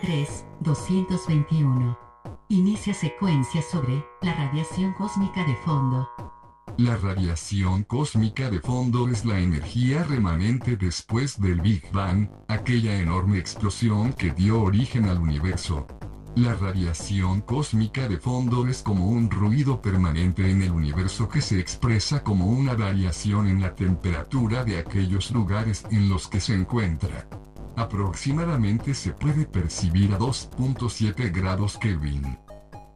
3, 221. Inicia secuencia sobre la radiación cósmica de fondo. La radiación cósmica de fondo es la energía remanente después del Big Bang, aquella enorme explosión que dio origen al universo. La radiación cósmica de fondo es como un ruido permanente en el universo que se expresa como una variación en la temperatura de aquellos lugares en los que se encuentra. Aproximadamente se puede percibir a 2.7 grados Kelvin.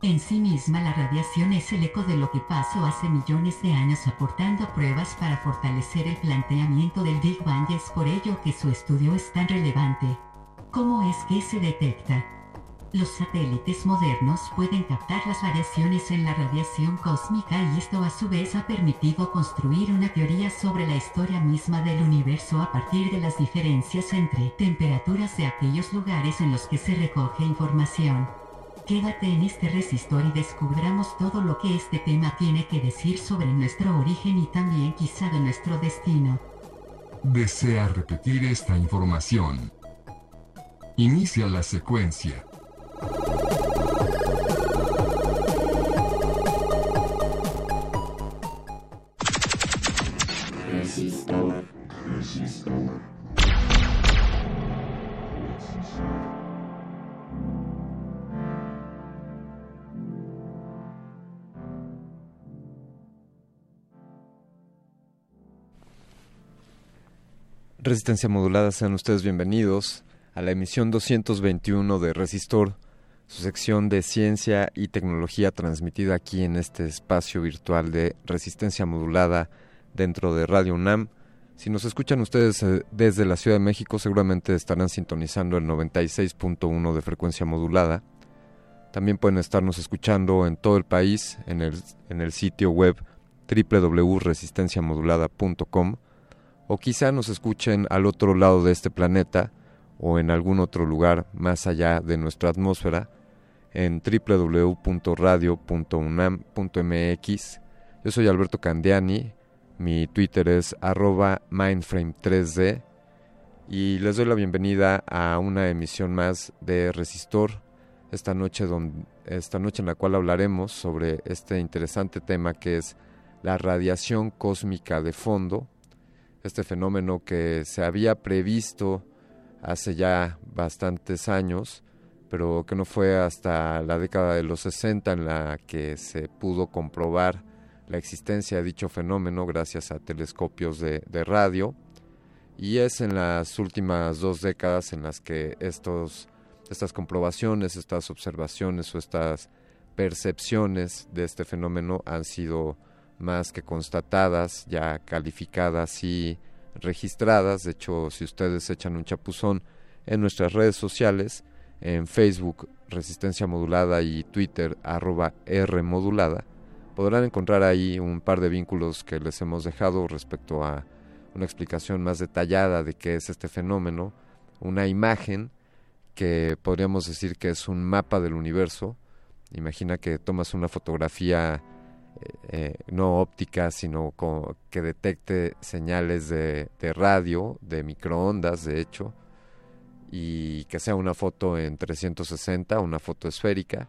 En sí misma la radiación es el eco de lo que pasó hace millones de años aportando pruebas para fortalecer el planteamiento del Big Bang y es por ello que su estudio es tan relevante. ¿Cómo es que se detecta? Los satélites modernos pueden captar las variaciones en la radiación cósmica y esto a su vez ha permitido construir una teoría sobre la historia misma del universo a partir de las diferencias entre temperaturas de aquellos lugares en los que se recoge información. Quédate en este resistor y descubramos todo lo que este tema tiene que decir sobre nuestro origen y también quizá de nuestro destino. ¿Desea repetir esta información? Inicia la secuencia. Resistencia modulada, sean ustedes bienvenidos a la emisión 221 de Resistor, su sección de ciencia y tecnología transmitida aquí en este espacio virtual de resistencia modulada dentro de Radio UNAM. Si nos escuchan ustedes eh, desde la Ciudad de México, seguramente estarán sintonizando el 96.1 de frecuencia modulada. También pueden estarnos escuchando en todo el país en el, en el sitio web www.resistenciamodulada.com o quizá nos escuchen al otro lado de este planeta o en algún otro lugar más allá de nuestra atmósfera en www.radio.unam.mx. Yo soy Alberto Candiani, mi Twitter es arroba mindframe3d y les doy la bienvenida a una emisión más de Resistor, esta noche, esta noche en la cual hablaremos sobre este interesante tema que es la radiación cósmica de fondo, este fenómeno que se había previsto hace ya bastantes años, pero que no fue hasta la década de los 60 en la que se pudo comprobar la existencia de dicho fenómeno gracias a telescopios de, de radio. Y es en las últimas dos décadas en las que estos, estas comprobaciones, estas observaciones o estas percepciones de este fenómeno han sido más que constatadas, ya calificadas y registradas. De hecho, si ustedes echan un chapuzón en nuestras redes sociales, en Facebook Resistencia Modulada y Twitter arroba R Modulada, podrán encontrar ahí un par de vínculos que les hemos dejado respecto a una explicación más detallada de qué es este fenómeno, una imagen que podríamos decir que es un mapa del universo. Imagina que tomas una fotografía eh, no óptica, sino que detecte señales de radio, de microondas, de hecho, y que sea una foto en 360, una foto esférica,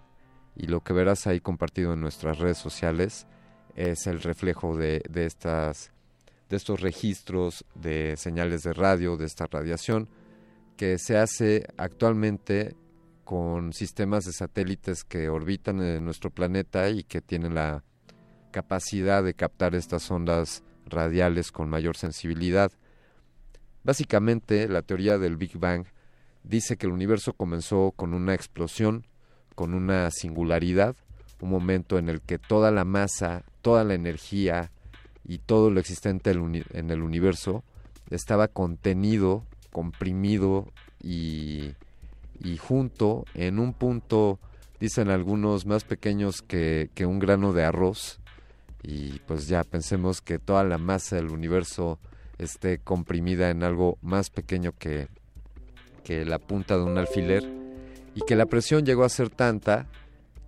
y lo que verás ahí compartido en nuestras redes sociales es el reflejo de, estas, de estos registros de señales de radio, de esta radiación, que se hace actualmente con sistemas de satélites que orbitan en nuestro planeta y que tienen la capacidad de captar estas ondas radiales con mayor sensibilidad. Básicamente, la teoría del Big Bang dice que el universo comenzó con una explosión, con una singularidad, un momento en el que toda la masa, toda la energía y todo lo existente en el universo estaba contenido, comprimido y, y junto en un punto, dicen algunos, más pequeños que, que un grano de arroz. Y pues ya pensemos que toda la masa del universo esté comprimida en algo más pequeño que, que la punta de un alfiler y que la presión llegó a ser tanta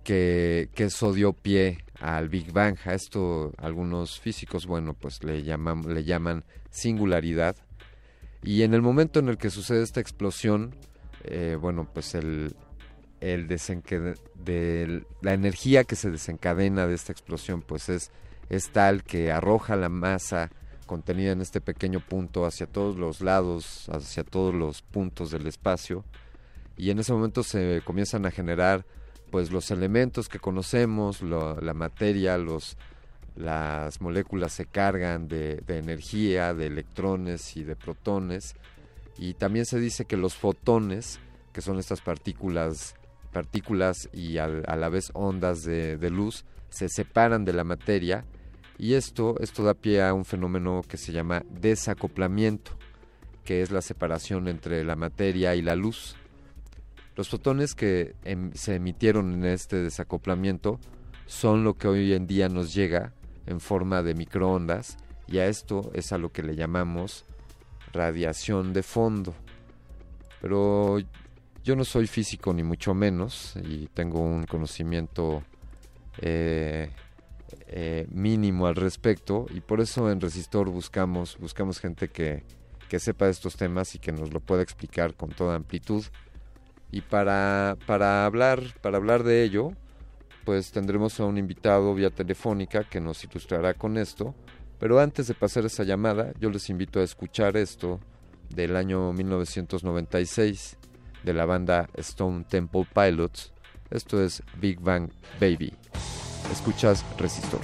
que, eso dio pie al Big Bang. A esto algunos físicos, bueno, pues le llaman, le llaman singularidad. Y en el momento en el que sucede esta explosión, eh, bueno, pues el, el de la energía que se desencadena de esta explosión, pues es, es tal que arroja la masa contenida en este pequeño punto hacia todos los lados, hacia todos los puntos del espacio. Y en ese momento se comienzan a generar pues los elementos que conocemos, la materia, los, las moléculas se cargan de, energía, de electrones y de protones. Y también se dice que los fotones, que son estas partículas, partículas y a, la vez ondas de, de luz, se separan de la materia y esto, esto da pie a un fenómeno que se llama desacoplamiento, que es la separación entre la materia y la luz. Los fotones que em, se emitieron en este desacoplamiento son lo que hoy en día nos llega en forma de microondas y a esto es a lo que le llamamos radiación de fondo. Pero yo no soy físico ni mucho menos y tengo un conocimiento eh, eh, mínimo al respecto y por eso en Resistor buscamos, buscamos gente que, que sepa estos temas y que nos lo pueda explicar con toda amplitud. Y para, para, hablar, para hablar de ello, pues tendremos a un invitado vía telefónica que nos ilustrará con esto. Pero antes de pasar esa llamada, yo les invito a escuchar esto del año 1996 de la banda Stone Temple Pilots. Esto es Big Bang Baby. Escuchas Resistor.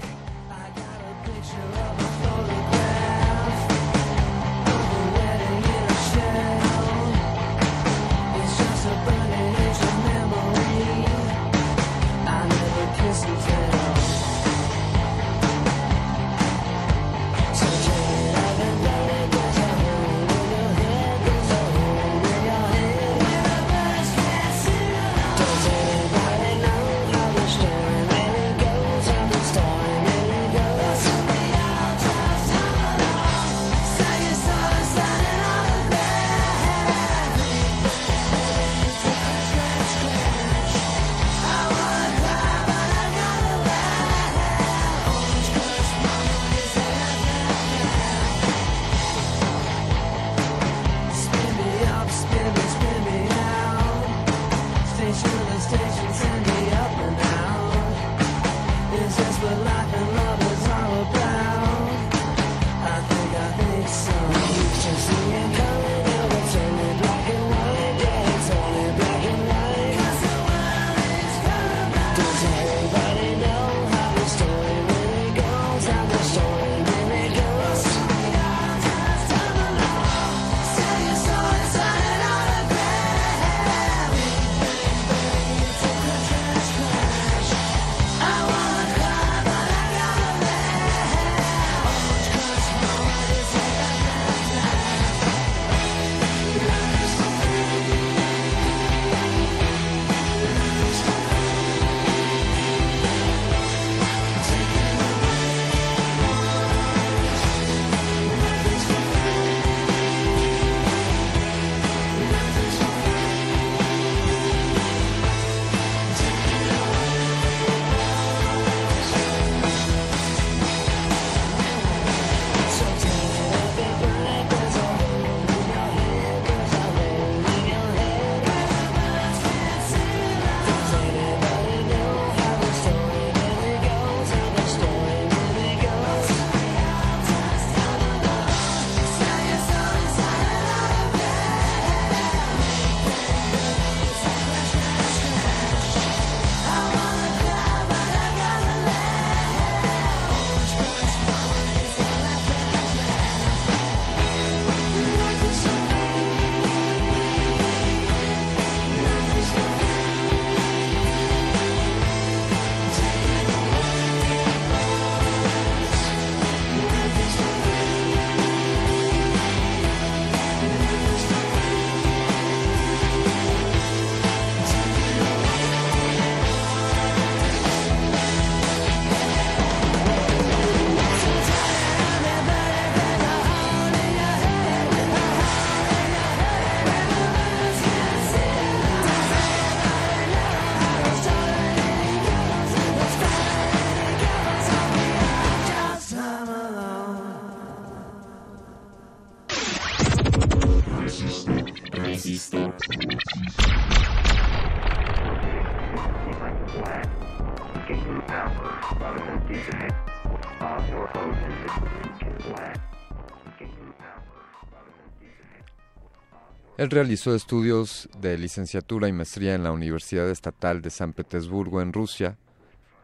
Él realizó estudios de licenciatura y maestría en la Universidad Estatal de San Petersburgo en Rusia.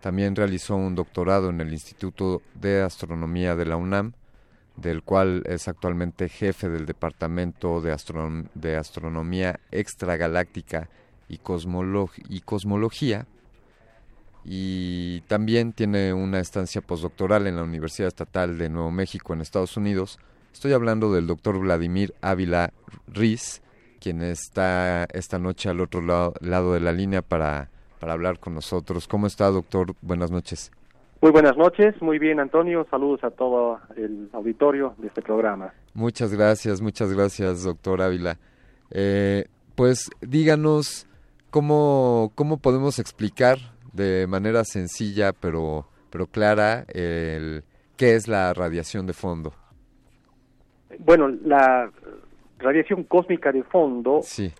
También realizó un doctorado en el Instituto de Astronomía de la UNAM, del cual es actualmente jefe del Departamento de, Astronomía Extragaláctica y, y Cosmología. Y también tiene una estancia postdoctoral en la Universidad Estatal de Nuevo México en Estados Unidos, Estoy hablando del doctor Vladimir Ávila Riz, quien está esta noche al otro lado, de la línea para, para hablar con nosotros. ¿Cómo está, doctor? Buenas noches. Muy buenas noches, muy bien Antonio, saludos a todo el auditorio de este programa. Muchas gracias, muchas gracias doctor Ávila. Eh, pues díganos cómo, cómo podemos explicar de manera sencilla pero, pero clara el, qué es la radiación de fondo. Bueno, la radiación cósmica de fondo se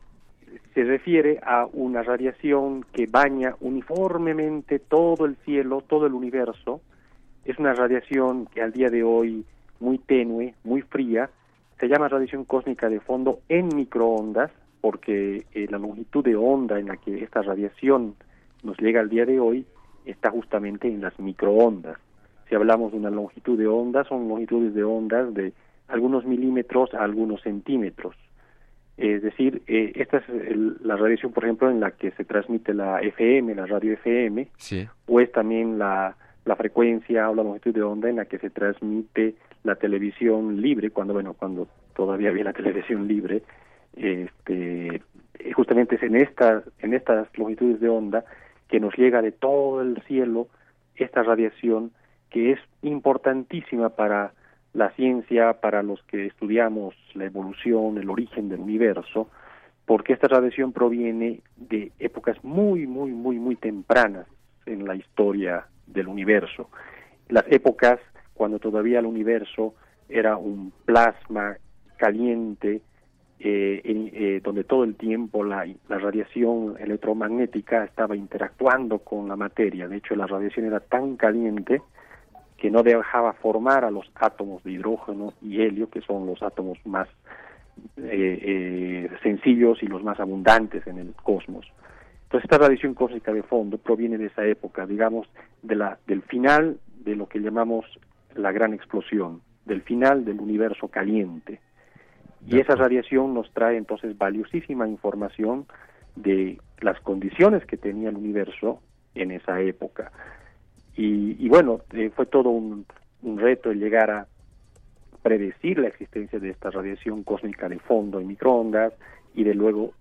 refiere a una radiación que baña uniformemente todo el cielo, todo el universo. Es una radiación que al día de hoy muy tenue, muy fría. Se llama radiación cósmica de fondo en microondas porque eh, la longitud de onda en la que esta radiación nos llega al día de hoy está justamente en las microondas. Si hablamos de una longitud de onda, son longitudes de ondas de algunos milímetros a algunos centímetros. Es decir, eh, esta es la radiación, por ejemplo, en la que se transmite la FM, la radio FM, o es también la, la frecuencia o la longitud de onda en la que se transmite la televisión libre, cuando, bueno, cuando todavía había la televisión libre, este, justamente es en, esta, en estas longitudes de onda que nos llega de todo el cielo esta radiación que es importantísima para la ciencia para los que estudiamos la evolución, el origen del universo, porque esta radiación proviene de épocas muy, muy, muy, muy tempranas en la historia del universo. Las épocas cuando todavía el universo era un plasma caliente, eh, eh, donde todo el tiempo la, la, radiación electromagnética estaba interactuando con la materia. De hecho, la radiación era tan caliente que no dejaba formar a los átomos de hidrógeno y helio, que son los átomos más eh, eh, sencillos y los más abundantes en el cosmos. Entonces esta radiación cósmica de fondo proviene de esa época, digamos, de la, del final de lo que llamamos la gran explosión, del final del universo caliente. Y esa radiación nos trae entonces valiosísima información de las condiciones que tenía el universo en esa época. Y, bueno, eh, fue todo un, reto el llegar a predecir la existencia de esta radiación cósmica de fondo en microondas y de luego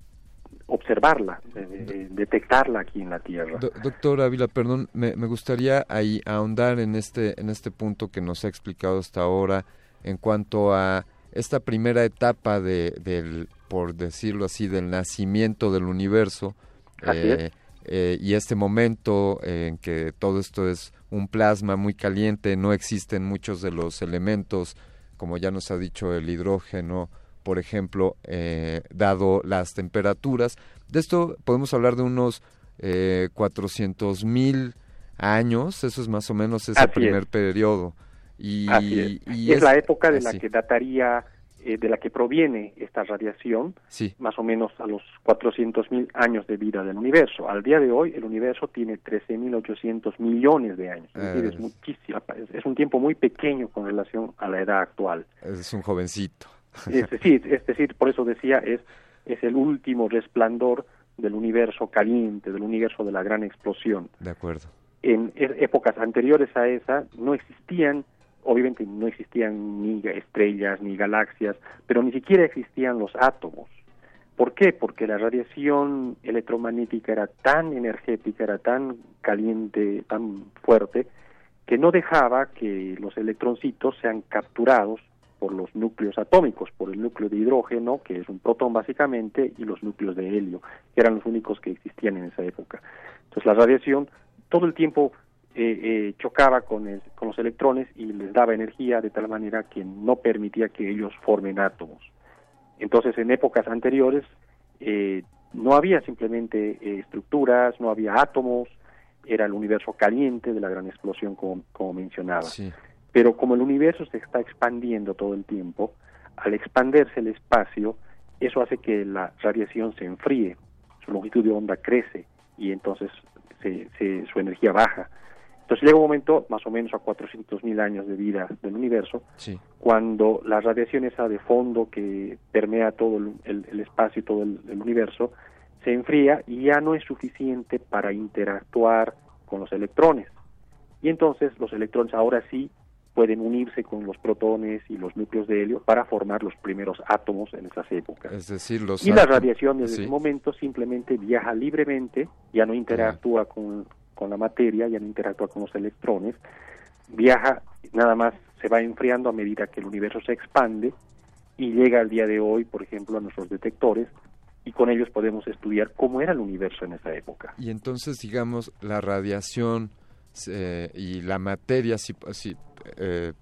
observarla, detectarla aquí en la Tierra. doctor Ávila, perdón, me, gustaría ahí ahondar en este, en este punto que nos ha explicado hasta ahora en cuanto a esta primera etapa de, del, por decirlo así, del nacimiento del universo. Eh, eh, y este momento en que todo esto es un plasma muy caliente, no existen muchos de los elementos, como ya nos ha dicho el hidrógeno, por ejemplo, eh, dado las temperaturas. De esto podemos hablar de unos eh, 400 mil años, eso es más o menos ese primer periodo. Y, es. la época de la que dataría eh, de la que proviene esta radiación, más o menos a los 400.000 años de vida del universo. Al día de hoy, el universo tiene 13.800 millones de años. Es, decir, es, muchísimo, es, un tiempo muy pequeño con relación a la edad actual. Es un jovencito. Es decir, es decir, por eso decía, es, es el último resplandor del universo caliente, del universo de la gran explosión. De acuerdo. En e, épocas anteriores a esa no existían obviamente no existían ni estrellas ni galaxias, pero ni siquiera existían los átomos. ¿Por qué? Porque la radiación electromagnética era tan energética, era tan caliente, tan fuerte, que no dejaba que los electroncitos sean capturados por los núcleos atómicos, por el núcleo de hidrógeno, que es un protón básicamente, y los núcleos de helio, que eran los únicos que existían en esa época. Entonces la radiación todo el tiempo eh, eh, chocaba con, con los electrones y les daba energía de tal manera que no permitía que ellos formen átomos. Entonces, en épocas anteriores, eh, no había simplemente eh, estructuras, no había átomos, era el universo caliente de la gran explosión como, como mencionaba. Pero como el universo se está expandiendo todo el tiempo, al expandirse el espacio, eso hace que la radiación se enfríe, su longitud de onda crece y entonces se, su energía baja. Entonces llega un momento, más o menos a 400.000 años de vida del universo, cuando la radiación esa de fondo que permea todo el, espacio y todo el, universo se enfría y ya no es suficiente para interactuar con los electrones. Y entonces los electrones ahora sí pueden unirse con los protones y los núcleos de helio para formar los primeros átomos en esas épocas. Es decir, los y la radiación desde ese momento simplemente viaja libremente, ya no interactúa con, con la materia, ya no interactúa con los electrones, viaja, nada más se va enfriando a medida que el universo se expande y llega al día de hoy, por ejemplo, a nuestros detectores y con ellos podemos estudiar cómo era el universo en esa época. Y entonces, digamos, la radiación eh, y la materia, si, si eh,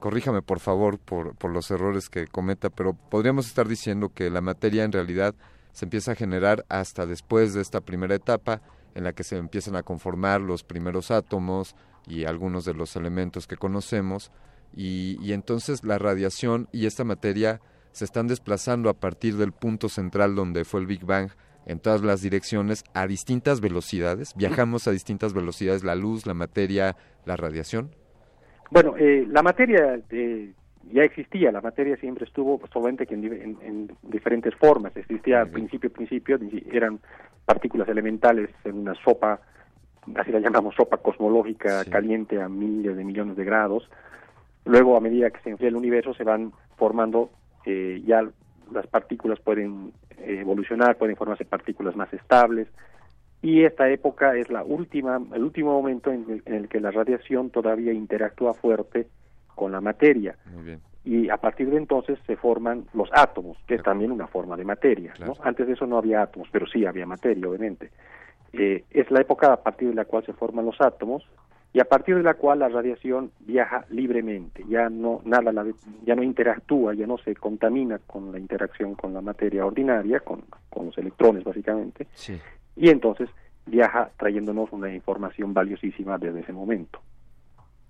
corríjame por favor por, por los errores que cometa, pero podríamos estar diciendo que la materia en realidad se empieza a generar hasta después de esta primera etapa en la que se empiezan a conformar los primeros átomos y algunos de los elementos que conocemos y, entonces la radiación y esta materia se están desplazando a partir del punto central donde fue el Big Bang en todas las direcciones a distintas velocidades. Viajamos a distintas velocidades, la luz, la materia, la radiación. Bueno, eh, la materia eh, ya existía, la materia siempre estuvo solamente que en, diferentes formas. Existía al principio, principio, eran partículas elementales en una sopa, así la llamamos sopa cosmológica, caliente a miles de millones de grados. Luego, a medida que se enfría el universo, se van formando, eh, ya las partículas pueden evolucionar, pueden formarse partículas más estables. Y esta época es la última, el último momento en el, que la radiación todavía interactúa fuerte con la materia. Y a partir de entonces se forman los átomos, que es también una forma de materia. Antes de eso no había átomos, pero sí había materia, obviamente. Eh, es la época a partir de la cual se forman los átomos y a partir de la cual la radiación viaja libremente, ya no nada ya no interactúa, ya no se contamina con la interacción con la materia ordinaria, con, con los electrones básicamente, y entonces viaja trayéndonos una información valiosísima desde ese momento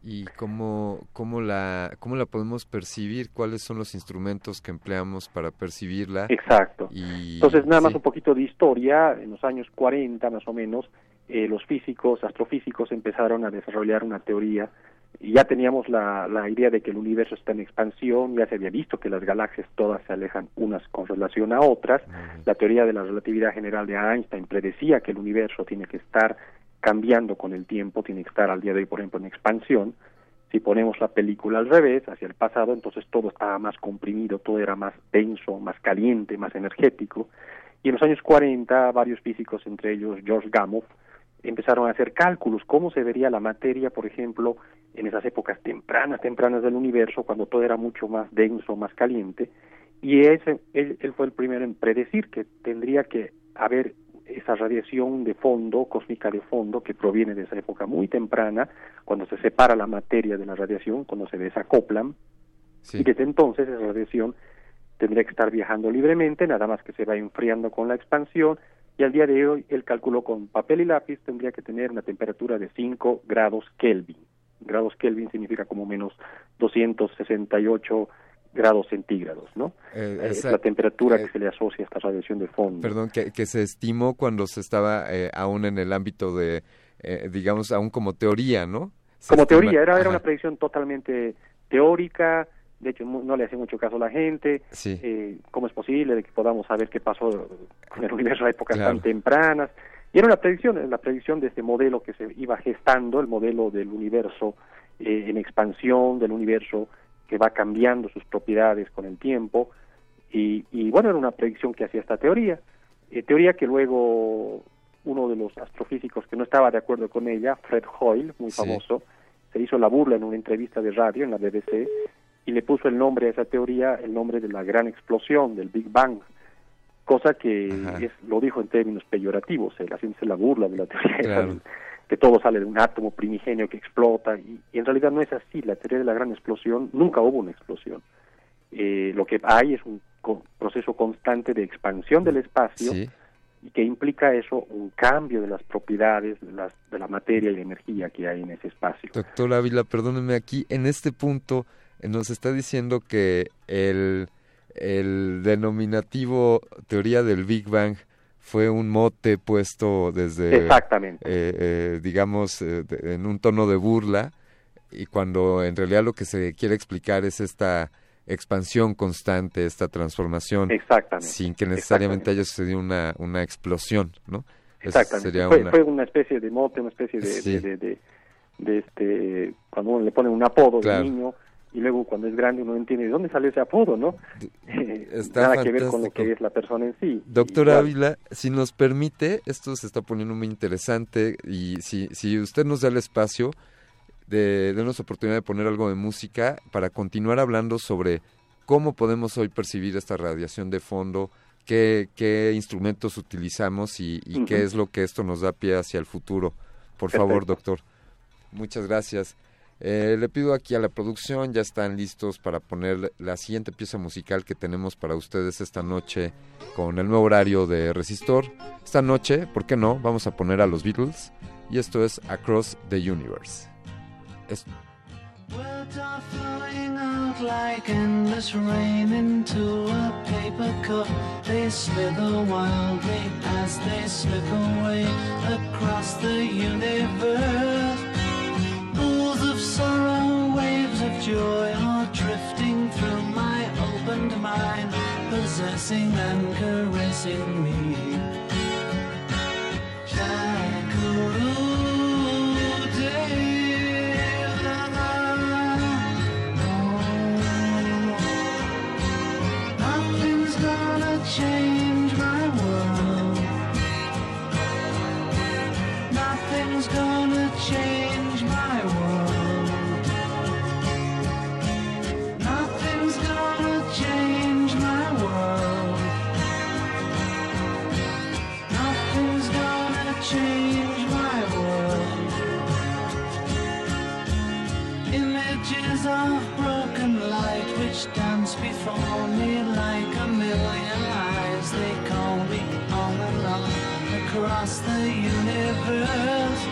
y cómo, cómo, la, cómo la podemos percibir, cuáles son los instrumentos que empleamos para percibirla. Exacto. Entonces, nada más un poquito de historia, en los años 40 más o menos, eh, los físicos, astrofísicos empezaron a desarrollar una teoría y ya teníamos la, la idea de que el universo está en expansión, ya se había visto que las galaxias todas se alejan unas con relación a otras, la teoría de la relatividad general de Einstein predecía que el universo tiene que estar cambiando con el tiempo, tiene que estar al día de hoy, por ejemplo, en expansión. Si ponemos la película al revés, hacia el pasado, entonces todo estaba más comprimido, todo era más denso, más caliente, más energético. Y en los años 40, varios físicos, entre ellos George Gamow, empezaron a hacer cálculos, cómo se vería la materia, por ejemplo, en esas épocas tempranas, tempranas del universo, cuando todo era mucho más denso, más caliente. Y ese, él, él fue el primero en predecir que tendría que haber esa radiación de fondo, cósmica de fondo, que proviene de esa época muy temprana, cuando se separa la materia de la radiación, cuando se desacoplan, y desde entonces esa radiación tendría que estar viajando libremente, nada más que se va enfriando con la expansión, y al día de hoy el cálculo con papel y lápiz tendría que tener una temperatura de 5 grados Kelvin. Grados Kelvin significa como menos 268 grados centígrados, ¿no? Eh, es la temperatura que eh, se le asocia a esta radiación de fondo. Perdón, que, que se estimó cuando se estaba eh, aún en el ámbito de, digamos, aún como teoría, ¿no? como teoría, era, era una predicción totalmente teórica, de hecho no le hacía mucho caso a la gente, sí. cómo es posible de que podamos saber qué pasó con el universo a épocas tan tempranas, y era una predicción, la predicción de este modelo que se iba gestando, el modelo del universo en expansión, del universo que va cambiando sus propiedades con el tiempo y, bueno, era una predicción que hacía esta teoría, eh, teoría que luego uno de los astrofísicos que no estaba de acuerdo con ella, Fred Hoyle, muy famoso, se hizo la burla en una entrevista de radio en la BBC y le puso el nombre a esa teoría, el nombre de la gran explosión, del Big Bang, cosa que es, lo dijo en términos peyorativos, la ciencia la burla de la teoría que todo sale de un átomo primigenio que explota, y, en realidad no es así, la teoría de la gran explosión, nunca hubo una explosión. Eh, lo que hay es un proceso constante de expansión del espacio y que implica eso un cambio de las propiedades de, las, de la materia y la energía que hay en ese espacio. Doctor Ávila, perdóneme aquí, en este punto eh, nos está diciendo que el, el denominativo teoría del Big Bang fue un mote puesto desde, Exactamente. Eh, eh, digamos, en un tono de burla, y cuando en realidad lo que se quiere explicar es esta expansión constante, esta transformación, sin que necesariamente haya sucedido una, una explosión, ¿no? Exactamente. Fue una... fue, una... especie de mote, una especie de, de, de, este, cuando uno le pone un apodo de niño y luego cuando es grande uno entiende de dónde salió ese apodo, ¿no? Nada que ver con lo que es la persona en sí. Doctor Ávila, si nos permite, esto se está poniendo muy interesante y si, si usted nos da el espacio, de darnos oportunidad de poner algo de música para continuar hablando sobre cómo podemos hoy percibir esta radiación de fondo, qué, qué instrumentos utilizamos y, qué es lo que esto nos da pie hacia el futuro. Por favor, doctor. Muchas gracias. Eh, le pido aquí a la producción, ya están listos para poner la siguiente pieza musical que tenemos para ustedes esta noche con el nuevo horario de Resistor. Esta noche, ¿por qué no? Vamos a poner a los Beatles y esto es Across the Universe. Sorrow, waves of joy are drifting through my opened mind, possessing and caressing me. Nothing's gonna change my world. Nothing's gonna change change my world. Images of broken light which dance before me like a million eyes they call me on and on across the universe.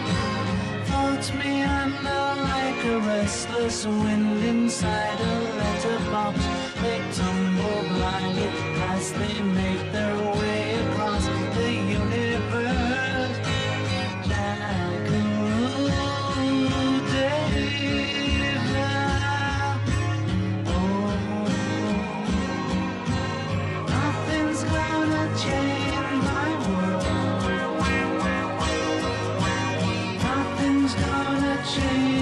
Floats me under like a restless wind inside a letterbox. They tumble blindly as they make 只。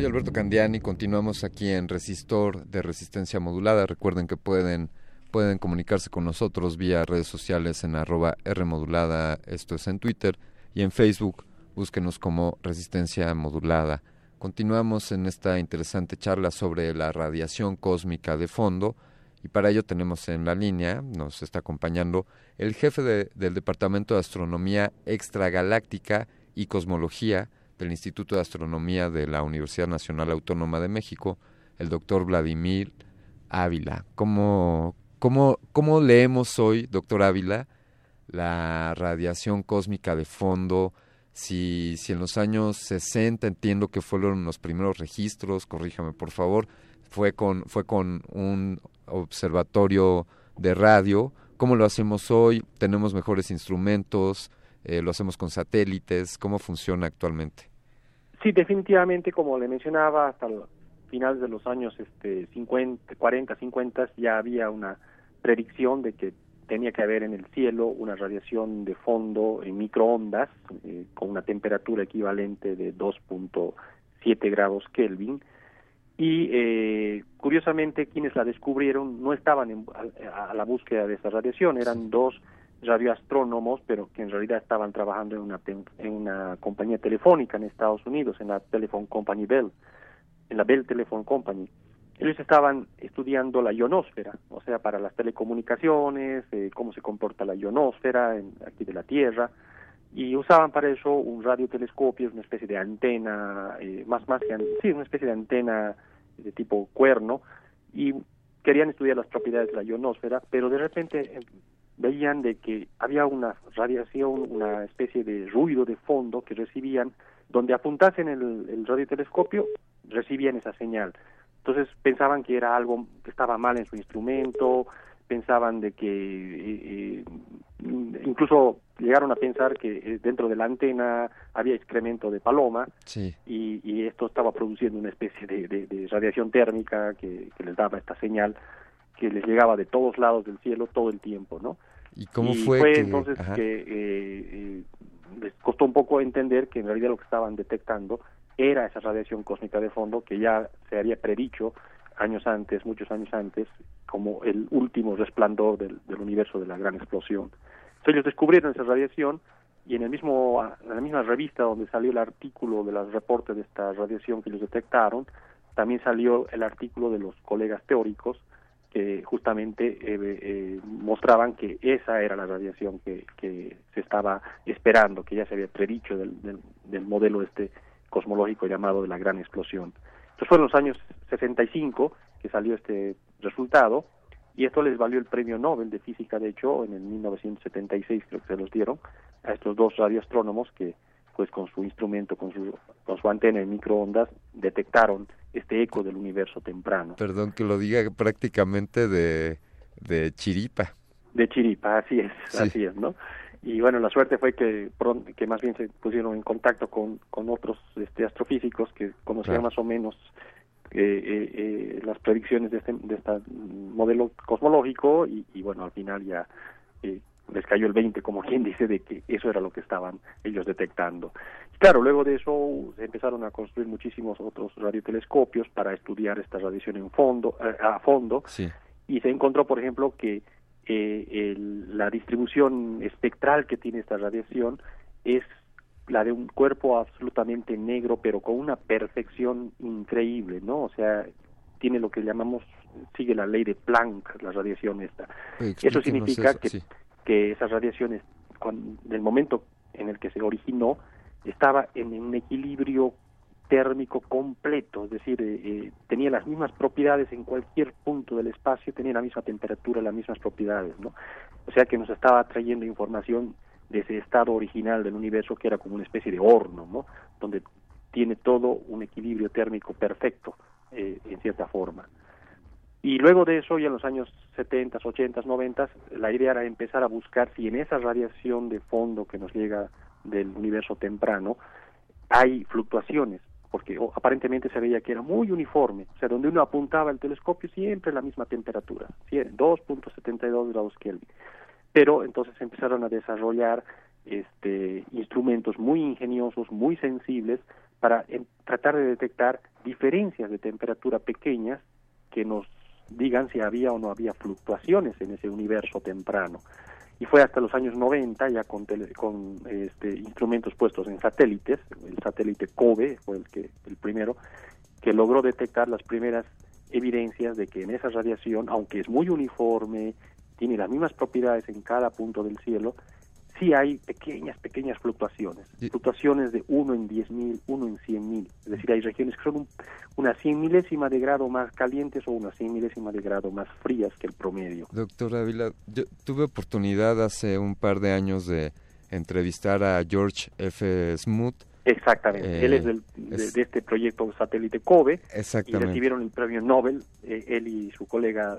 Soy Alberto Candiani, continuamos aquí en Resistor de Resistencia Modulada. Recuerden que pueden, pueden comunicarse con nosotros vía redes sociales en arroba Rmodulada, esto es en Twitter, y en Facebook, búsquenos como Resistencia Modulada. Continuamos en esta interesante charla sobre la radiación cósmica de fondo y para ello tenemos en la línea, nos está acompañando el jefe del Departamento de Astronomía Extragaláctica y Cosmología del Instituto de Astronomía de la Universidad Nacional Autónoma de México, el doctor Vladimir Ávila. ¿Cómo, leemos hoy, doctor Ávila, la radiación cósmica de fondo? Si, si en los años 60 entiendo que fueron los primeros registros, corríjame por favor, fue con, fue con un observatorio de radio. ¿Cómo lo hacemos hoy? ¿Tenemos mejores instrumentos? Eh, ¿Lo hacemos con satélites? ¿Cómo funciona actualmente? Sí, definitivamente, como le mencionaba, hasta finales de los años este, 50, 40, 50 ya había una predicción de que tenía que haber en el cielo una radiación de fondo en microondas eh, con una temperatura equivalente de 2.7 grados Kelvin. Y eh, curiosamente quienes la descubrieron no estaban a, la búsqueda de esa radiación, eran dos radioastrónomos, pero que en realidad estaban trabajando en una, en una compañía telefónica en Estados Unidos, en la Telephone Company Bell, en la Bell Telephone Company. Ellos estaban estudiando la ionosfera, o sea, para las telecomunicaciones, eh, cómo se comporta la ionosfera en, aquí de la Tierra, y usaban para eso un radiotelescopio, una especie de antena, eh, más más que sí, una especie de antena de tipo cuerno, y querían estudiar las propiedades de la ionosfera, pero de repente eh, veían de que había una radiación, una especie de ruido de fondo que recibían, donde apuntasen el, el radiotelescopio, recibían esa señal. Entonces pensaban que era algo que estaba mal en su instrumento, pensaban de que eh, eh, incluso llegaron a pensar que eh, dentro de la antena había excremento de paloma y, esto estaba produciendo una especie de, radiación térmica que, les daba esta señal que les llegaba de todos lados del cielo todo el tiempo, ¿no? ¿Y cómo fue? entonces que les costó un poco entender que en realidad lo que estaban detectando era esa radiación cósmica de fondo que ya se había predicho años antes, muchos años antes, como el último resplandor del, universo de la gran explosión. Entonces ellos descubrieron esa radiación y en el mismo en la misma revista donde salió el artículo de los reportes de esta radiación que ellos detectaron, también salió el artículo de los colegas teóricos que justamente eh, eh, mostraban que esa era la radiación que, que se estaba esperando, que ya se había predicho del, del, del modelo este cosmológico llamado de la gran explosión. Estos fueron los años 65 que salió este resultado y esto les valió el premio Nobel de física, de hecho, en el 1976 creo que se los dieron a estos dos radioastrónomos que pues con su instrumento, con su, con su antena en microondas, detectaron este eco del universo temprano. Perdón que lo diga prácticamente de, de chiripa. De chiripa, así es, así es, ¿no? y bueno la suerte fue que que más bien se pusieron en contacto con, con otros este, astrofísicos que conocían más o menos eh, eh, eh, las predicciones de este de este modelo cosmológico y, y bueno al final ya eh, les cayó el 20 como quien dice de que eso era lo que estaban ellos detectando claro luego de eso se empezaron a construir muchísimos otros radiotelescopios para estudiar esta radiación en fondo a fondo y se encontró por ejemplo que eh, la distribución espectral que tiene esta radiación es la de un cuerpo absolutamente negro, pero con una perfección increíble, ¿no? O sea, tiene lo que llamamos, sigue la ley de Planck, la radiación esta. Eso significa que, que esas radiaciones, cuando, en el momento en el que se originó, estaba en un equilibrio térmico completo, es decir, eh, eh, tenía las mismas propiedades en cualquier punto del espacio, tenía la misma temperatura, las mismas propiedades, ¿no? O sea que nos estaba trayendo información de ese estado original del universo que era como una especie de horno, ¿no? Donde tiene todo un equilibrio térmico perfecto, eh, en cierta forma. Y luego de eso, ya en los años 70, 80, 90, la idea era empezar a buscar si en esa radiación de fondo que nos llega del universo temprano hay fluctuaciones porque aparentemente se veía que era muy uniforme, o sea, donde uno apuntaba el telescopio siempre la misma temperatura, 2.72 grados Kelvin. Pero entonces empezaron a desarrollar este, instrumentos muy ingeniosos, muy sensibles, para tratar de detectar diferencias de temperatura pequeñas que nos digan si había o no había fluctuaciones en ese universo temprano. Y fue hasta los años 90, ya con, con este, instrumentos puestos en satélites, el satélite COBE fue el, que, el primero, que logró detectar las primeras evidencias de que en esa radiación, aunque es muy uniforme, tiene las mismas propiedades en cada punto del cielo, sí hay pequeñas, pequeñas fluctuaciones, fluctuaciones de 1 en 10.000, 1 en 100.000, es decir, hay regiones que son una 100 milésima de grado más calientes o una 100 milésima de grado más frías que el promedio. Doctor Ávila, yo tuve oportunidad hace un par de años de entrevistar a George F. Smoot, Exactamente, él es, del, de, este proyecto satélite COBE y recibieron el premio Nobel, eh, él y su colega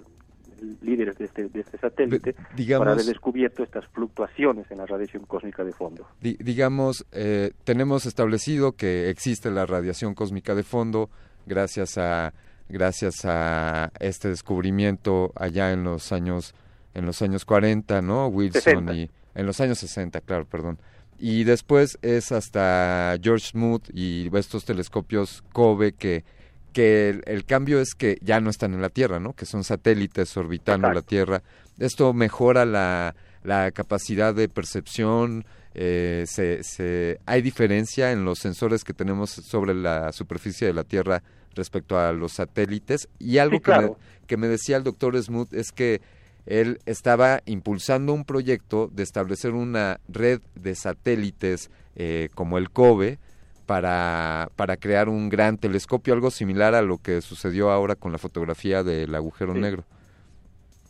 líderes de este, de este satélite para haber descubierto estas fluctuaciones en la radiación cósmica de fondo. digamos, eh, tenemos establecido que existe la radiación cósmica de fondo gracias a gracias a este descubrimiento allá en los años en los años 40, ¿no? Wilson y en los años 60, claro, perdón. Y después es hasta George Smoot y estos telescopios COBE que que el, cambio es que ya no están en la Tierra, ¿no? Que son satélites orbitando la Tierra. Esto mejora la, la capacidad de percepción. Eh, se, se, hay diferencia en los sensores que tenemos sobre la superficie de la Tierra respecto a los satélites. Y algo que, me, que me decía el doctor Smoot es que él estaba impulsando un proyecto de establecer una red de satélites eh, como el COBE, para, para crear un gran telescopio, algo similar a lo que sucedió ahora con la fotografía del agujero negro.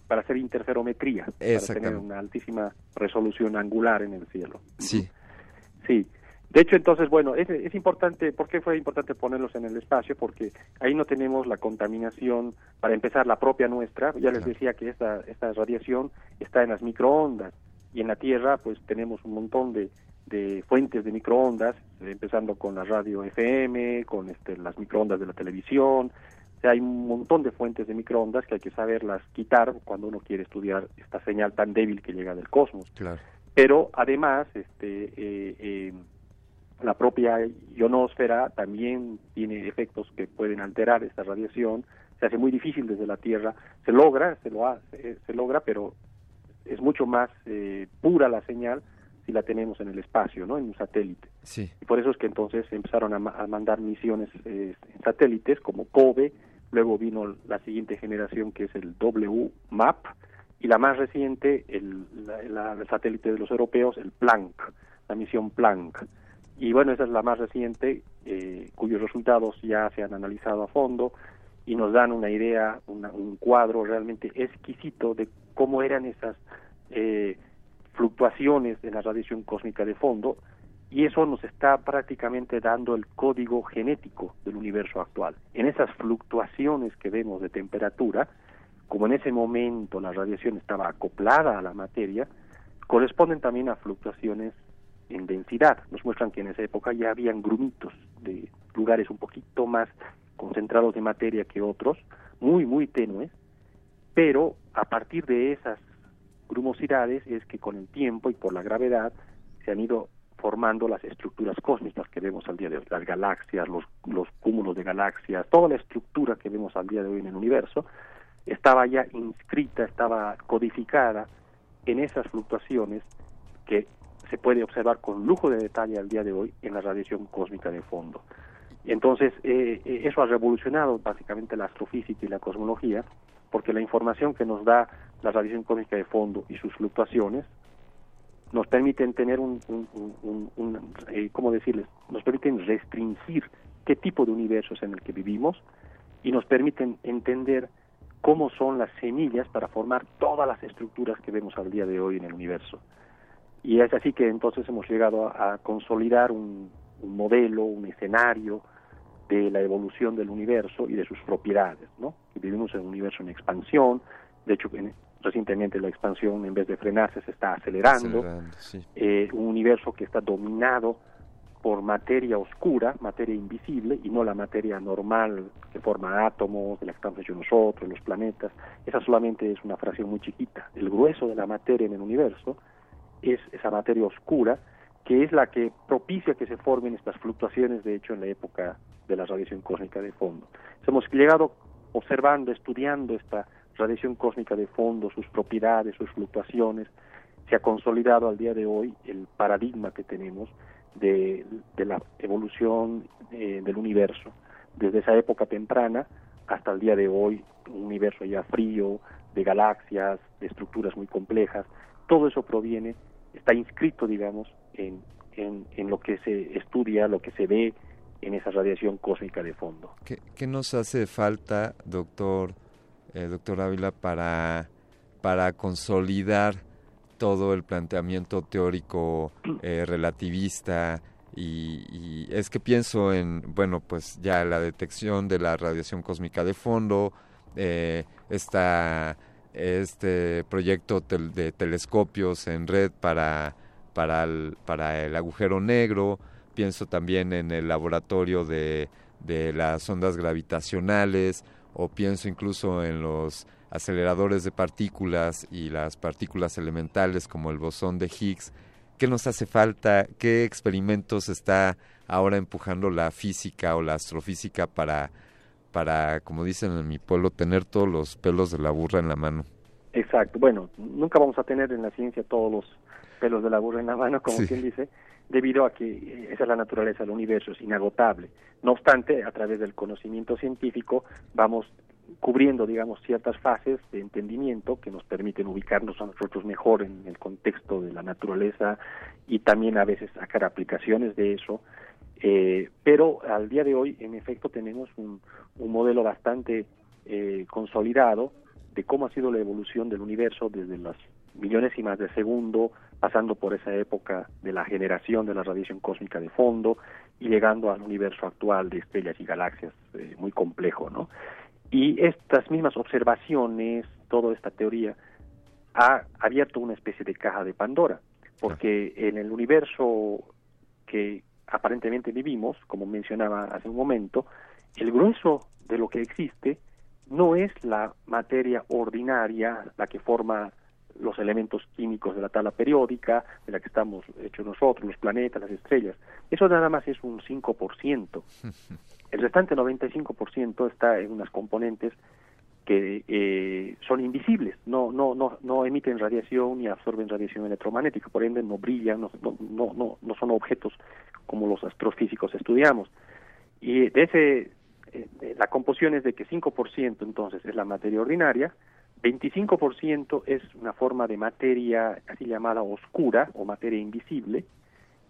Para hacer interferometría, para tener una altísima resolución angular en el cielo. Sí. Sí. De hecho, entonces, bueno, es, es importante, ¿por qué fue importante ponerlos en el espacio? Porque ahí no tenemos la contaminación, para empezar, la propia nuestra. Ya les decía que esta, esta radiación está en las microondas y en la Tierra, pues tenemos un montón de, de fuentes de microondas, empezando con la radio FM, con este, las microondas de la televisión. O sea, hay un montón de fuentes de microondas que hay que saberlas quitar cuando uno quiere estudiar esta señal tan débil que llega del cosmos. Claro. Pero además, este, eh, eh, la propia ionosfera también tiene efectos que pueden alterar esta radiación. Se hace muy difícil desde la Tierra. Se logra, se lo hace, se logra, pero es mucho más eh, pura la señal si la tenemos en el espacio, ¿no? En un satélite. Sí. Y por eso es que entonces empezaron a, mandar misiones eh, en satélites como COBE, luego vino la siguiente generación que es el WMAP y la más reciente, el, satélite de los europeos, el Planck, la misión Planck. Y bueno, esa es la más reciente, eh, cuyos resultados ya se han analizado a fondo y nos dan una idea, un cuadro realmente exquisito de cómo eran esas eh, fluctuaciones de la radiación cósmica de fondo y eso nos está prácticamente dando el código genético del universo actual. En esas fluctuaciones que vemos de temperatura, como en ese momento la radiación estaba acoplada a la materia, corresponden también a fluctuaciones en densidad. Nos muestran que en esa época ya habían grumitos de lugares un poquito más concentrados de materia que otros, muy, muy tenues, pero a partir de esas grumosidades es que con el tiempo y por la gravedad se han ido formando las estructuras cósmicas que vemos al día de hoy, las galaxias, los, los cúmulos de galaxias, toda la estructura que vemos al día de hoy en el universo, estaba ya inscrita, estaba codificada en esas fluctuaciones que se puede observar con lujo de detalle al día de hoy en la radiación cósmica de fondo. Entonces, eh, eh, eso ha revolucionado básicamente la astrofísica y la cosmología, porque la información que nos da la radiación cósmica de fondo y sus fluctuaciones nos permiten tener un, eh, ¿cómo decirles? Nos permiten restringir qué tipo de universo es en el que vivimos y nos permiten entender cómo son las semillas para formar todas las estructuras que vemos al día de hoy en el universo. Y es así que entonces hemos llegado a, consolidar un, modelo, un escenario de la evolución del universo y de sus propiedades, ¿no? Vivimos en un universo en expansión, de hecho recientemente la expansión en vez de frenarse se está acelerando, eh, un universo que está dominado por materia oscura, materia invisible, y no la materia normal que forma átomos, de la que estamos hechos nosotros, los planetas. Esa solamente es una fracción muy chiquita. El grueso de la materia en el universo es esa materia oscura, que es la que propicia que se formen estas fluctuaciones, de hecho, en la época de la radiación cósmica de fondo. Hemos llegado observando, estudiando esta radiación cósmica de fondo, sus propiedades, sus fluctuaciones, se ha consolidado al día de hoy el paradigma que tenemos de, la evolución eh, del universo. Desde esa época temprana hasta el día de hoy, un universo ya frío, de galaxias, de estructuras muy complejas, todo eso proviene, está inscrito, digamos, en, en, lo que se estudia, lo que se ve en esa radiación cósmica de fondo. ¿Qué, nos hace falta, doctor, eh, doctor Ávila, para, para consolidar todo el planteamiento teórico eh, relativista y, es que pienso en, bueno, pues ya la detección de la radiación cósmica de fondo, eh, este proyecto de telescopios en red para, para, el, para el agujero negro, pienso también en el laboratorio de, de las ondas gravitacionales o pienso incluso en los aceleradores de partículas y las partículas elementales como el bosón de Higgs. ¿Qué nos hace falta? ¿Qué experimentos está ahora empujando la física o la astrofísica para, para, como dicen en mi pueblo, tener todos los pelos de la burra en la mano? Exacto. Bueno, nunca vamos a tener en la ciencia todos los pelos de la burra en la mano, como quien dice, debido a que esa es la naturaleza del universo, es inagotable. No obstante, a través del conocimiento científico vamos cubriendo, digamos, ciertas fases de entendimiento que nos permiten ubicarnos a nosotros mejor en el contexto de la naturaleza y también a veces sacar aplicaciones de eso. Eh, pero al día de hoy, en efecto, tenemos un, un modelo bastante eh, consolidado de cómo ha sido la evolución del universo desde las millonésimas de segundo, pasando por esa época de la generación de la radiación cósmica de fondo y llegando al universo actual de estrellas y galaxias eh, muy complejo, ¿no? Y estas mismas observaciones, toda esta teoría, ha abierto una especie de caja de Pandora, porque en el universo que aparentemente vivimos, como mencionaba hace un momento, el grueso de lo que existe no es la materia ordinaria, la que forma los elementos químicos de la tabla periódica, de la que estamos hechos nosotros, los planetas, las estrellas. Eso nada más es un 5%. El restante 95% está en unas componentes que eh, son invisibles, no, no, no, no emiten radiación ni absorben radiación electromagnética, por ende no brillan, no, no, no, no son objetos como los astrofísicos estudiamos. Y de ese, eh, la composición es de que 5% entonces es la materia ordinaria, 25% es una forma de materia así llamada oscura o materia invisible,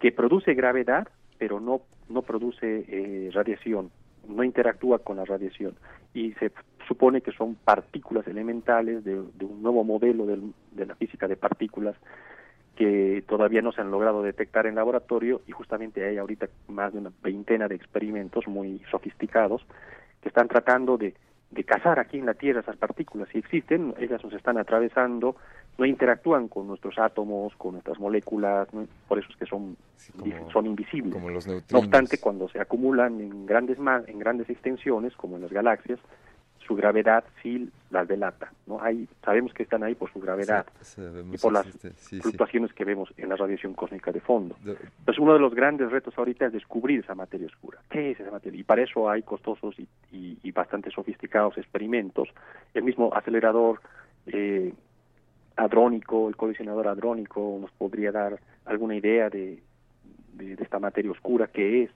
que produce gravedad, pero no no produce eh, radiación, no interactúa con la radiación. Y se supone que son partículas elementales de, un nuevo modelo de la física de partículas que todavía no se han logrado detectar en laboratorio y justamente hay ahorita más de una veintena de experimentos muy sofisticados que están tratando de de cazar aquí en la Tierra esas partículas. Si existen, ellas nos están atravesando, no interactúan con nuestros átomos, con nuestras moléculas, por eso es que son, son invisibles. no obstante, cuando se acumulan en grandes, en grandes extensiones, como en las galaxias, su gravedad sí las delata. ¿no? Hay, sabemos que están ahí por su gravedad y por las fluctuaciones que vemos en la radiación cósmica de fondo. Entonces, uno de los grandes retos ahorita es descubrir esa materia oscura. ¿Qué es esa materia? Y para eso hay costosos y, y, bastante sofisticados experimentos. El mismo acelerador eh, hadrónico, el colisionador hadrónico, nos podría dar alguna idea de, de, de esta materia oscura, qué es,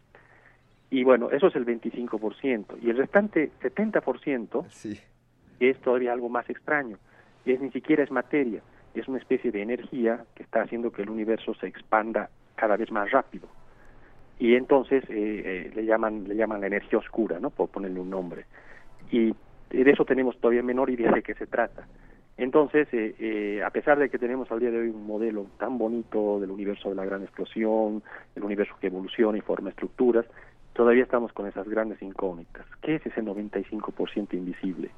y bueno, eso es el 25%. Y el restante 70% sí. es todavía algo más extraño. Es ni siquiera es materia, es una especie de energía que está haciendo que el universo se expanda cada vez más rápido. Y entonces eh, eh, le llaman le llaman la energía oscura, ¿no? Por ponerle un nombre. Y de eso tenemos todavía menor idea de qué se trata. Entonces, eh, eh, a pesar de que tenemos al día de hoy un modelo tan bonito del universo de la gran explosión, el universo que evoluciona y forma estructuras, todavía estamos con esas grandes incógnitas. ¿Qué es ese 95% invisible?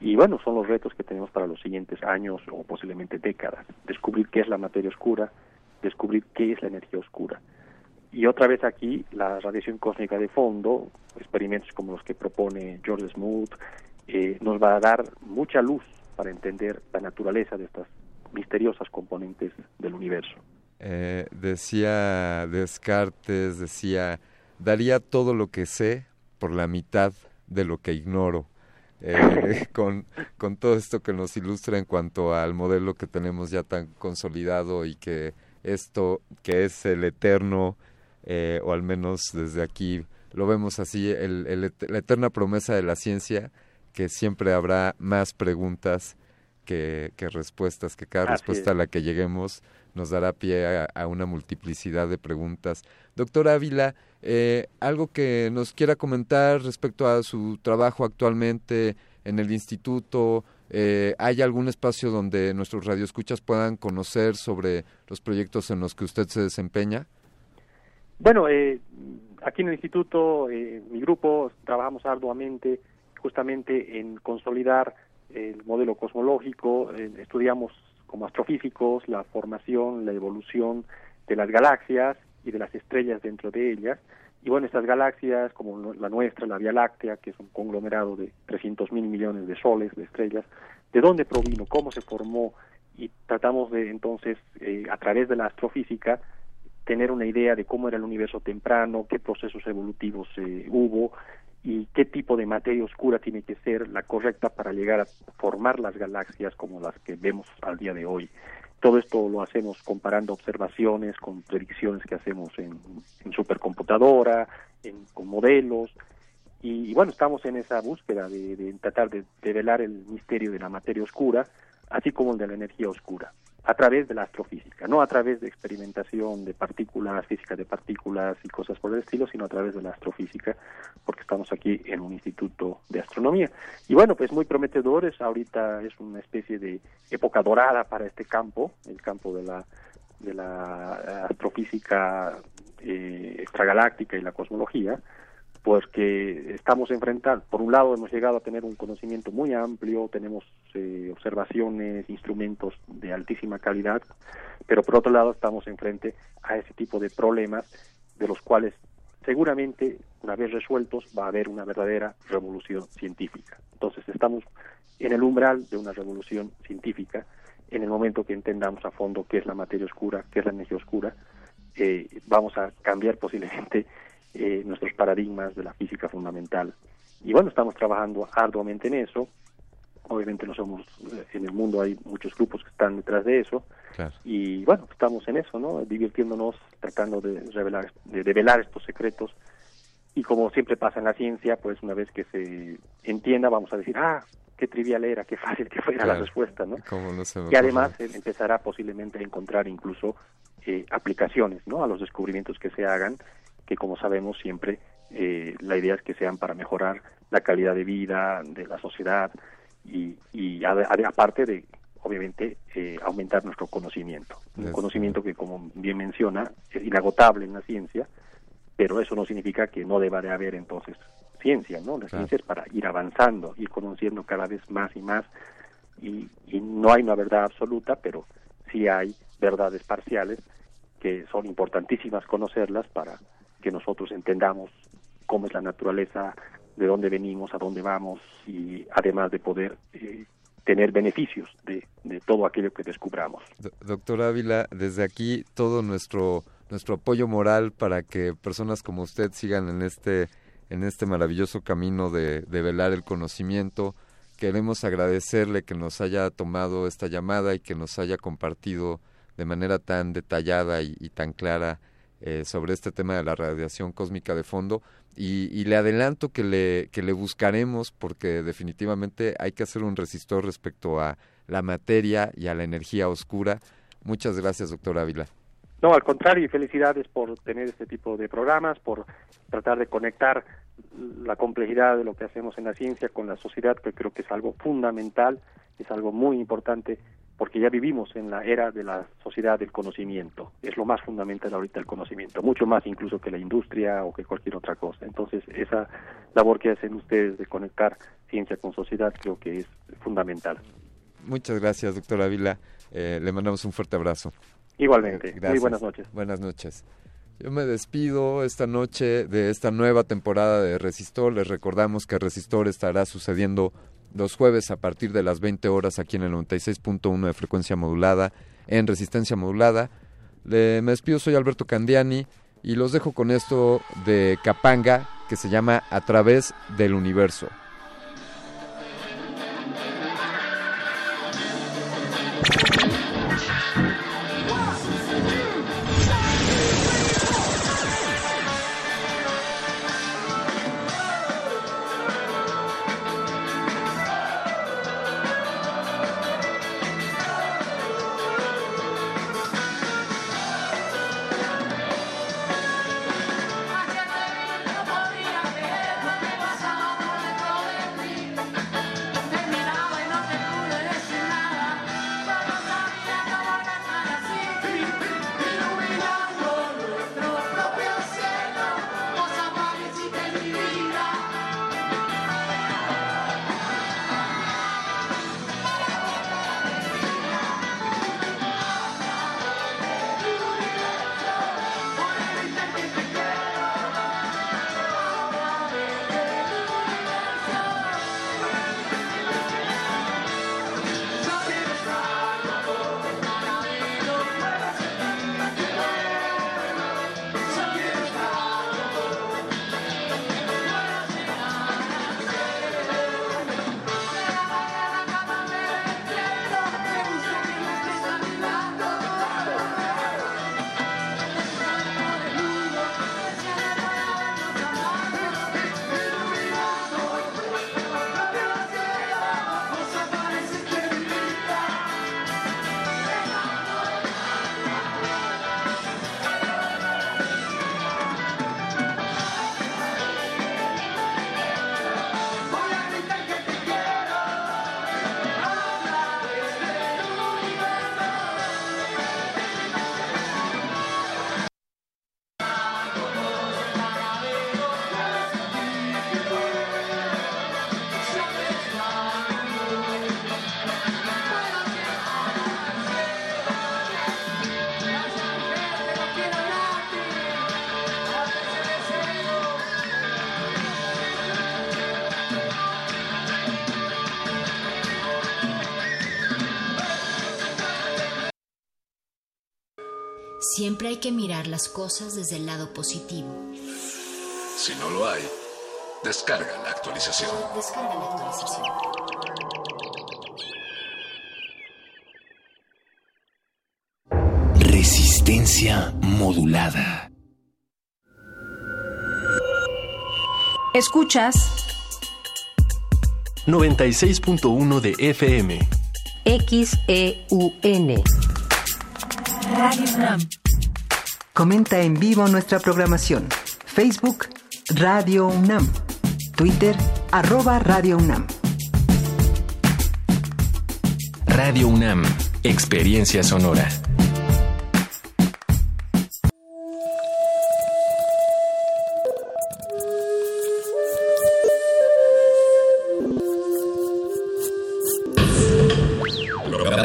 Y bueno, son los retos que tenemos para los siguientes años o posiblemente décadas. Descubrir qué es la materia oscura, descubrir qué es la energía oscura. Y otra vez aquí, la radiación cósmica de fondo, experimentos como los que propone George Smoot, eh, nos va a dar mucha luz para entender la naturaleza de estas misteriosas componentes del universo. Eh, decía Descartes, decía daría todo lo que sé por la mitad de lo que ignoro. Eh, con, con todo esto que nos ilustra en cuanto al modelo que tenemos ya tan consolidado y que esto que es el eterno, eh, o al menos desde aquí lo vemos así, el, la eterna promesa de la ciencia, que siempre habrá más preguntas que, respuestas, que cada respuesta a la que lleguemos nos dará pie a, una multiplicidad de preguntas. Doctor Ávila, eh, algo que nos quiera comentar respecto a su trabajo actualmente en el instituto, eh, ¿Hay algún espacio donde nuestros radioescuchas puedan conocer sobre los proyectos en los que usted se desempeña? Bueno, eh, aquí en el instituto, eh, mi grupo, trabajamos arduamente justamente en consolidar el modelo cosmológico, estudiamos como astrofísicos la formación, la evolución de las galaxias y de las estrellas dentro de ellas. Y bueno, estas galaxias, como la nuestra, la Vía Láctea, que es un conglomerado de 300 mil millones de soles, de estrellas, ¿de dónde provino? ¿Cómo se formó? Y tratamos de entonces, eh, a través de la astrofísica, tener una idea de cómo era el universo temprano, qué procesos evolutivos eh, hubo y qué tipo de materia oscura tiene que ser la correcta para llegar a formar las galaxias como las que vemos al día de hoy. Todo esto lo hacemos comparando observaciones con predicciones que hacemos en, supercomputadora, en, con modelos, y, bueno, estamos en esa búsqueda de, de tratar de develar el misterio de la materia oscura, así como el de la energía oscura a través de la astrofísica, no a través de experimentación de partículas, física de partículas y cosas por el estilo, sino a través de la astrofísica, porque estamos aquí en un instituto de astronomía. Y bueno, pues muy prometedores, ahorita es una especie de época dorada para este campo, el campo de la, de la astrofísica eh, extragaláctica y la cosmología, porque estamos enfrentando, por un lado hemos llegado a tener un conocimiento muy amplio, tenemos eh, observaciones, instrumentos de altísima calidad, pero por otro lado estamos enfrente a ese tipo de problemas de los cuales seguramente una vez resueltos va a haber una verdadera revolución científica. Entonces estamos en el umbral de una revolución científica en el momento que entendamos a fondo qué es la materia oscura, qué es la energía oscura, eh, vamos a cambiar posiblemente eh, nuestros paradigmas de la física fundamental. Y bueno, estamos trabajando arduamente en eso. Obviamente no somos, eh, en el mundo hay muchos grupos que están detrás de eso. Y bueno, estamos en eso, ¿no? Divirtiéndonos, tratando de revelar, de develar estos secretos. Y como siempre pasa en la ciencia, pues una vez que se entienda, vamos a decir, ah, qué trivial era, qué fácil que fuera la respuesta, ¿no? y además empezará posiblemente a encontrar incluso eh, aplicaciones, ¿no? A los descubrimientos que se hagan que como sabemos siempre eh, la idea es que sean para mejorar la calidad de vida de la sociedad y, y aparte de obviamente eh, aumentar nuestro conocimiento. Un conocimiento que como bien menciona es inagotable en la ciencia pero eso no significa que no deba de haber entonces ciencia no la ciencia es para ir avanzando ir conociendo cada vez más y más y, y no hay una verdad absoluta pero sí hay verdades parciales que son importantísimas conocerlas para que nosotros entendamos cómo es la naturaleza, de dónde venimos, a dónde vamos y además de poder eh, tener beneficios de, de, todo aquello que descubramos. Doctor Ávila, desde aquí todo nuestro nuestro apoyo moral para que personas como usted sigan en este en este maravilloso camino de, de velar el conocimiento. Queremos agradecerle que nos haya tomado esta llamada y que nos haya compartido de manera tan detallada y tan clara eh, sobre este tema de la radiación cósmica de fondo y, le adelanto que le, que le buscaremos porque definitivamente hay que hacer un resistor respecto a la materia y a la energía oscura. Muchas gracias, doctor Ávila. No, al contrario, y felicidades por tener este tipo de programas, por tratar de conectar la complejidad de lo que hacemos en la ciencia con la sociedad, que creo que es algo fundamental, es algo muy importante porque ya vivimos en la era de la sociedad del conocimiento. Es lo más fundamental ahorita el conocimiento, mucho más incluso que la industria o que cualquier otra cosa. Entonces, esa labor que hacen ustedes de conectar ciencia con sociedad creo que es fundamental. Muchas gracias, doctor Ávila. Eh, le mandamos un fuerte abrazo. Igualmente. Muy buenas noches. Buenas noches. Yo me despido esta noche de esta nueva temporada de Resistor. Les recordamos que Resistor estará sucediendo los jueves a partir de las 20 horas aquí en el 96.1 de frecuencia modulada en resistencia modulada. Le, me despido, soy Alberto Candiani. Y los dejo con esto de Capanga que se llama A través del universo. Siempre hay que mirar las cosas desde el lado positivo. Si no lo hay, descarga la actualización. Descarga la actualización. Resistencia modulada. Escuchas 96.1 de FM. XEUN. Radio UNAM. Comenta en vivo nuestra programación. Facebook, Radio UNAM. Twitter, arroba Radio UNAM. Radio UNAM, Experiencia Sonora.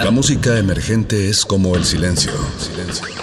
La música emergente es como el silencio. silencio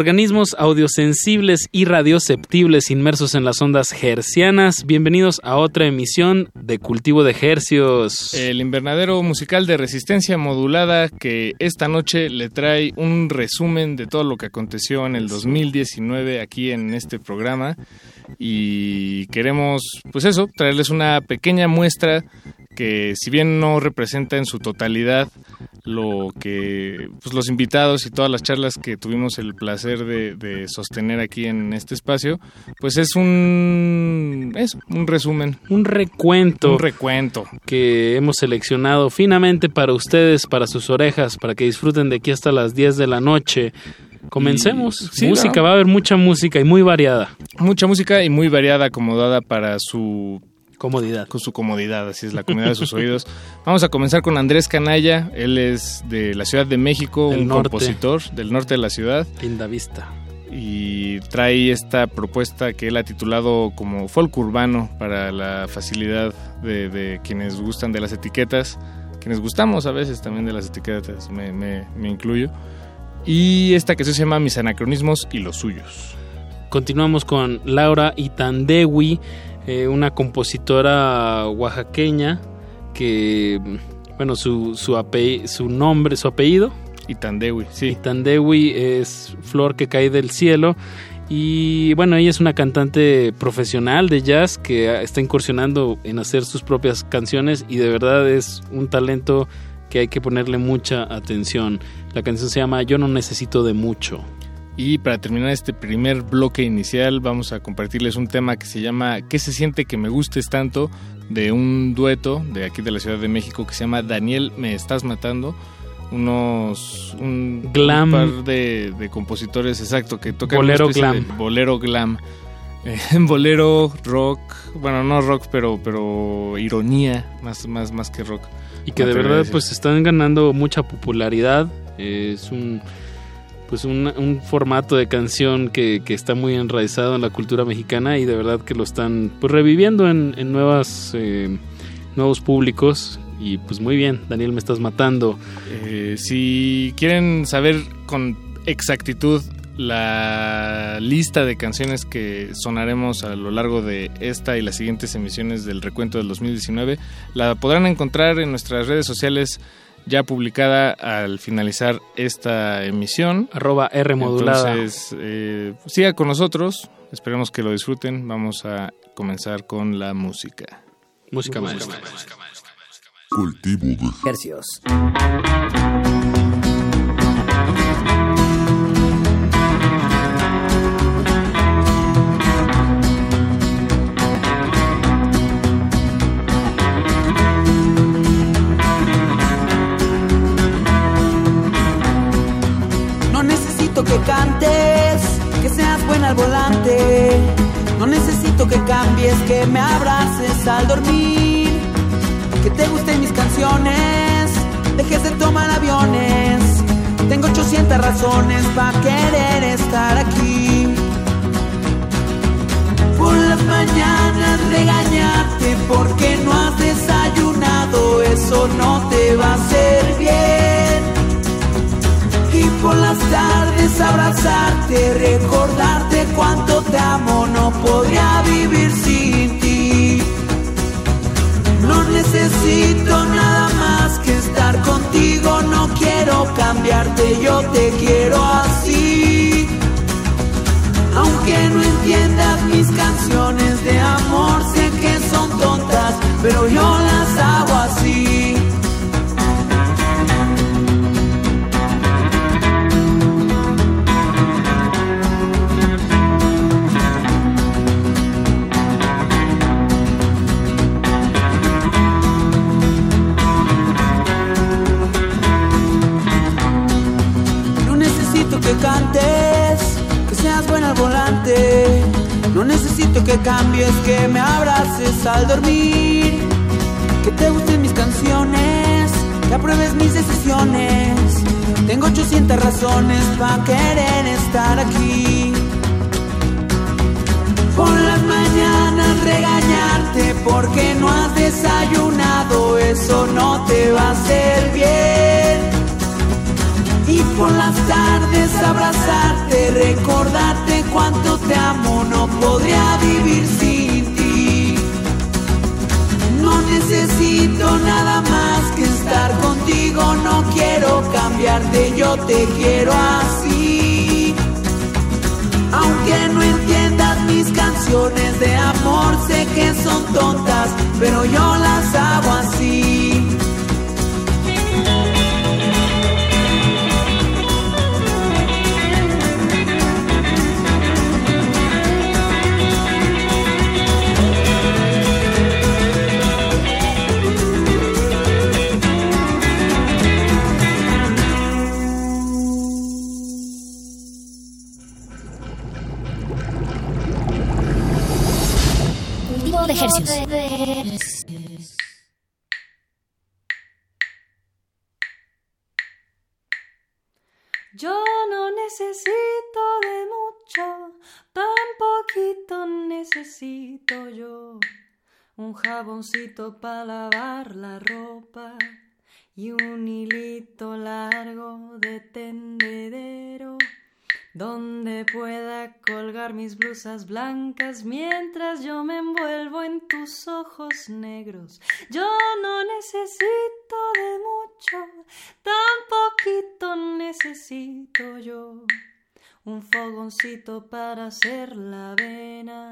Organismos audiosensibles y radioceptibles inmersos en las ondas hercianas. Bienvenidos a otra emisión de Cultivo de Hercios. El invernadero musical de resistencia modulada que esta noche le trae un resumen de todo lo que aconteció en el 2019 aquí en este programa y queremos, pues eso, traerles una pequeña muestra que si bien no representa en su totalidad lo que pues, los invitados y todas las charlas que tuvimos el placer de, sostener aquí en este espacio, pues es un es un resumen, un recuento, un recuento que hemos seleccionado finamente para ustedes, para sus orejas, para que disfruten de aquí hasta las 10 de la noche. Comencemos. música, va a haber mucha música y muy variada. Mucha música y muy variada, acomodada para su Comodidad. Con su comodidad, así es, la comodidad de sus oídos. Vamos a comenzar con Andrés Canalla. Él es de la Ciudad de México, un compositor del norte de la ciudad. Linda Vista. Y trae esta propuesta que él ha titulado como folk urbano para la facilidad de, quienes gustan de las etiquetas, quienes gustamos a veces también de las etiquetas, me, me incluyo. Y esta que se llama Mis anacronismos y los suyos. Continuamos con Laura Itandewi, eh, una compositora oaxaqueña que, bueno, su, su, su nombre, su apellido. Itandewi, sí. Itandewi es flor que cae del cielo. Y bueno, ella es una cantante profesional de jazz que está incursionando en hacer sus propias canciones y de verdad es un talento que hay que ponerle mucha atención. La canción se llama Yo no necesito de mucho. Y para terminar este primer bloque inicial vamos a compartirles un tema que se llama ¿Qué se siente que me gustes tanto? de un dueto de aquí de la Ciudad de México que se llama Daniel me estás matando. Unos un, glam. par de, compositores exacto que tocan bolero glam. bolero glam. Eh, bolero rock, bueno, no rock, pero pero ironía más más más que rock. Y que de verdad pues están ganando mucha popularidad. es un pues un, formato de canción que, está muy enraizado en la cultura mexicana y de verdad que lo están pues, reviviendo en, nuevas eh, nuevos públicos. Y pues muy bien Daniel me estás matando. Eh, si quieren saber con exactitud la lista de canciones que sonaremos a lo largo de esta y las siguientes emisiones del recuento del 2019 la podrán encontrar en nuestras redes sociales ya publicada al finalizar esta emisión. Arroba R modulada. Entonces, eh, siga con nosotros. Esperemos que lo disfruten. Vamos a comenzar con la música. Música maestra. Cultivo de Hercios. Que cantes, que seas buena al volante. No necesito que cambies, que me abraces al dormir. Que te gusten mis canciones, dejes de tomar aviones. Tengo 800 razones para querer estar aquí. Por las mañanas regañarte porque no has desayunado, eso no te va a hacer bien por las tardes abrazarte, recordarte cuánto te amo, no podría vivir sin ti. No necesito nada más que estar contigo, no quiero cambiarte, yo te quiero así. Aunque no entiendas mis canciones de amor, sé que son tontas, pero yo las hago así. Cantes, que seas buena al volante. No necesito que cambies, que me abraces al dormir. Que te gusten mis canciones, que apruebes mis decisiones. Tengo 800 razones para querer estar aquí. Por las mañanas regañarte porque no has desayunado, eso no te va a hacer bien y por las tardes abrazarte, recordarte cuánto te amo, no podría vivir sin ti. No necesito nada más que estar contigo, no quiero cambiarte, yo te quiero así. Aunque no entiendas mis canciones de amor, sé que son tontas, pero yo las hago así. Yo no necesito de mucho, tan poquito necesito yo. Un jaboncito para lavar la ropa y un hilito largo de tendedero donde pueda colgar mis blusas blancas mientras yo me envuelvo en tus ojos negros. Yo no necesito de mucho, tan poquito necesito yo. Un fogoncito para hacer la avena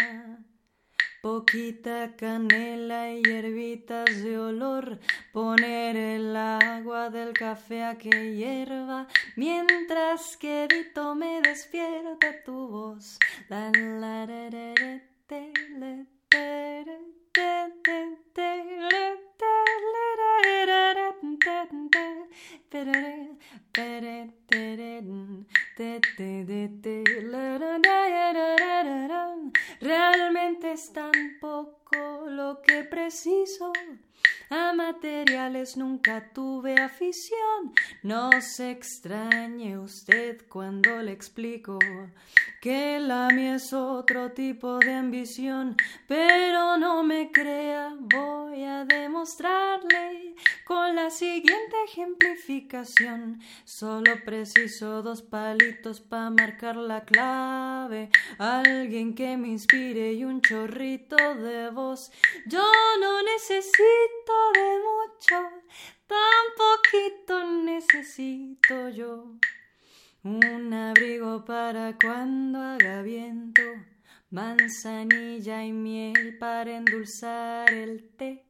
poquita canela y hierbitas de olor, poner el agua del café a que hierva, mientras que Dito me despierta tu voz. La, Realmente es tan poco lo que preciso. A materiales nunca tuve afición. No se extrañe usted cuando le explico que la mía es otro tipo de ambición. Pero no me crea, voy a demostrarle con la siguiente ejemplificación. Solo preciso dos palitos para marcar la clave. Alguien que me inspire y un chorrito de voz. Yo no necesito de mucho, tan poquito necesito yo. Un abrigo para cuando haga viento, manzanilla y miel para endulzar el té.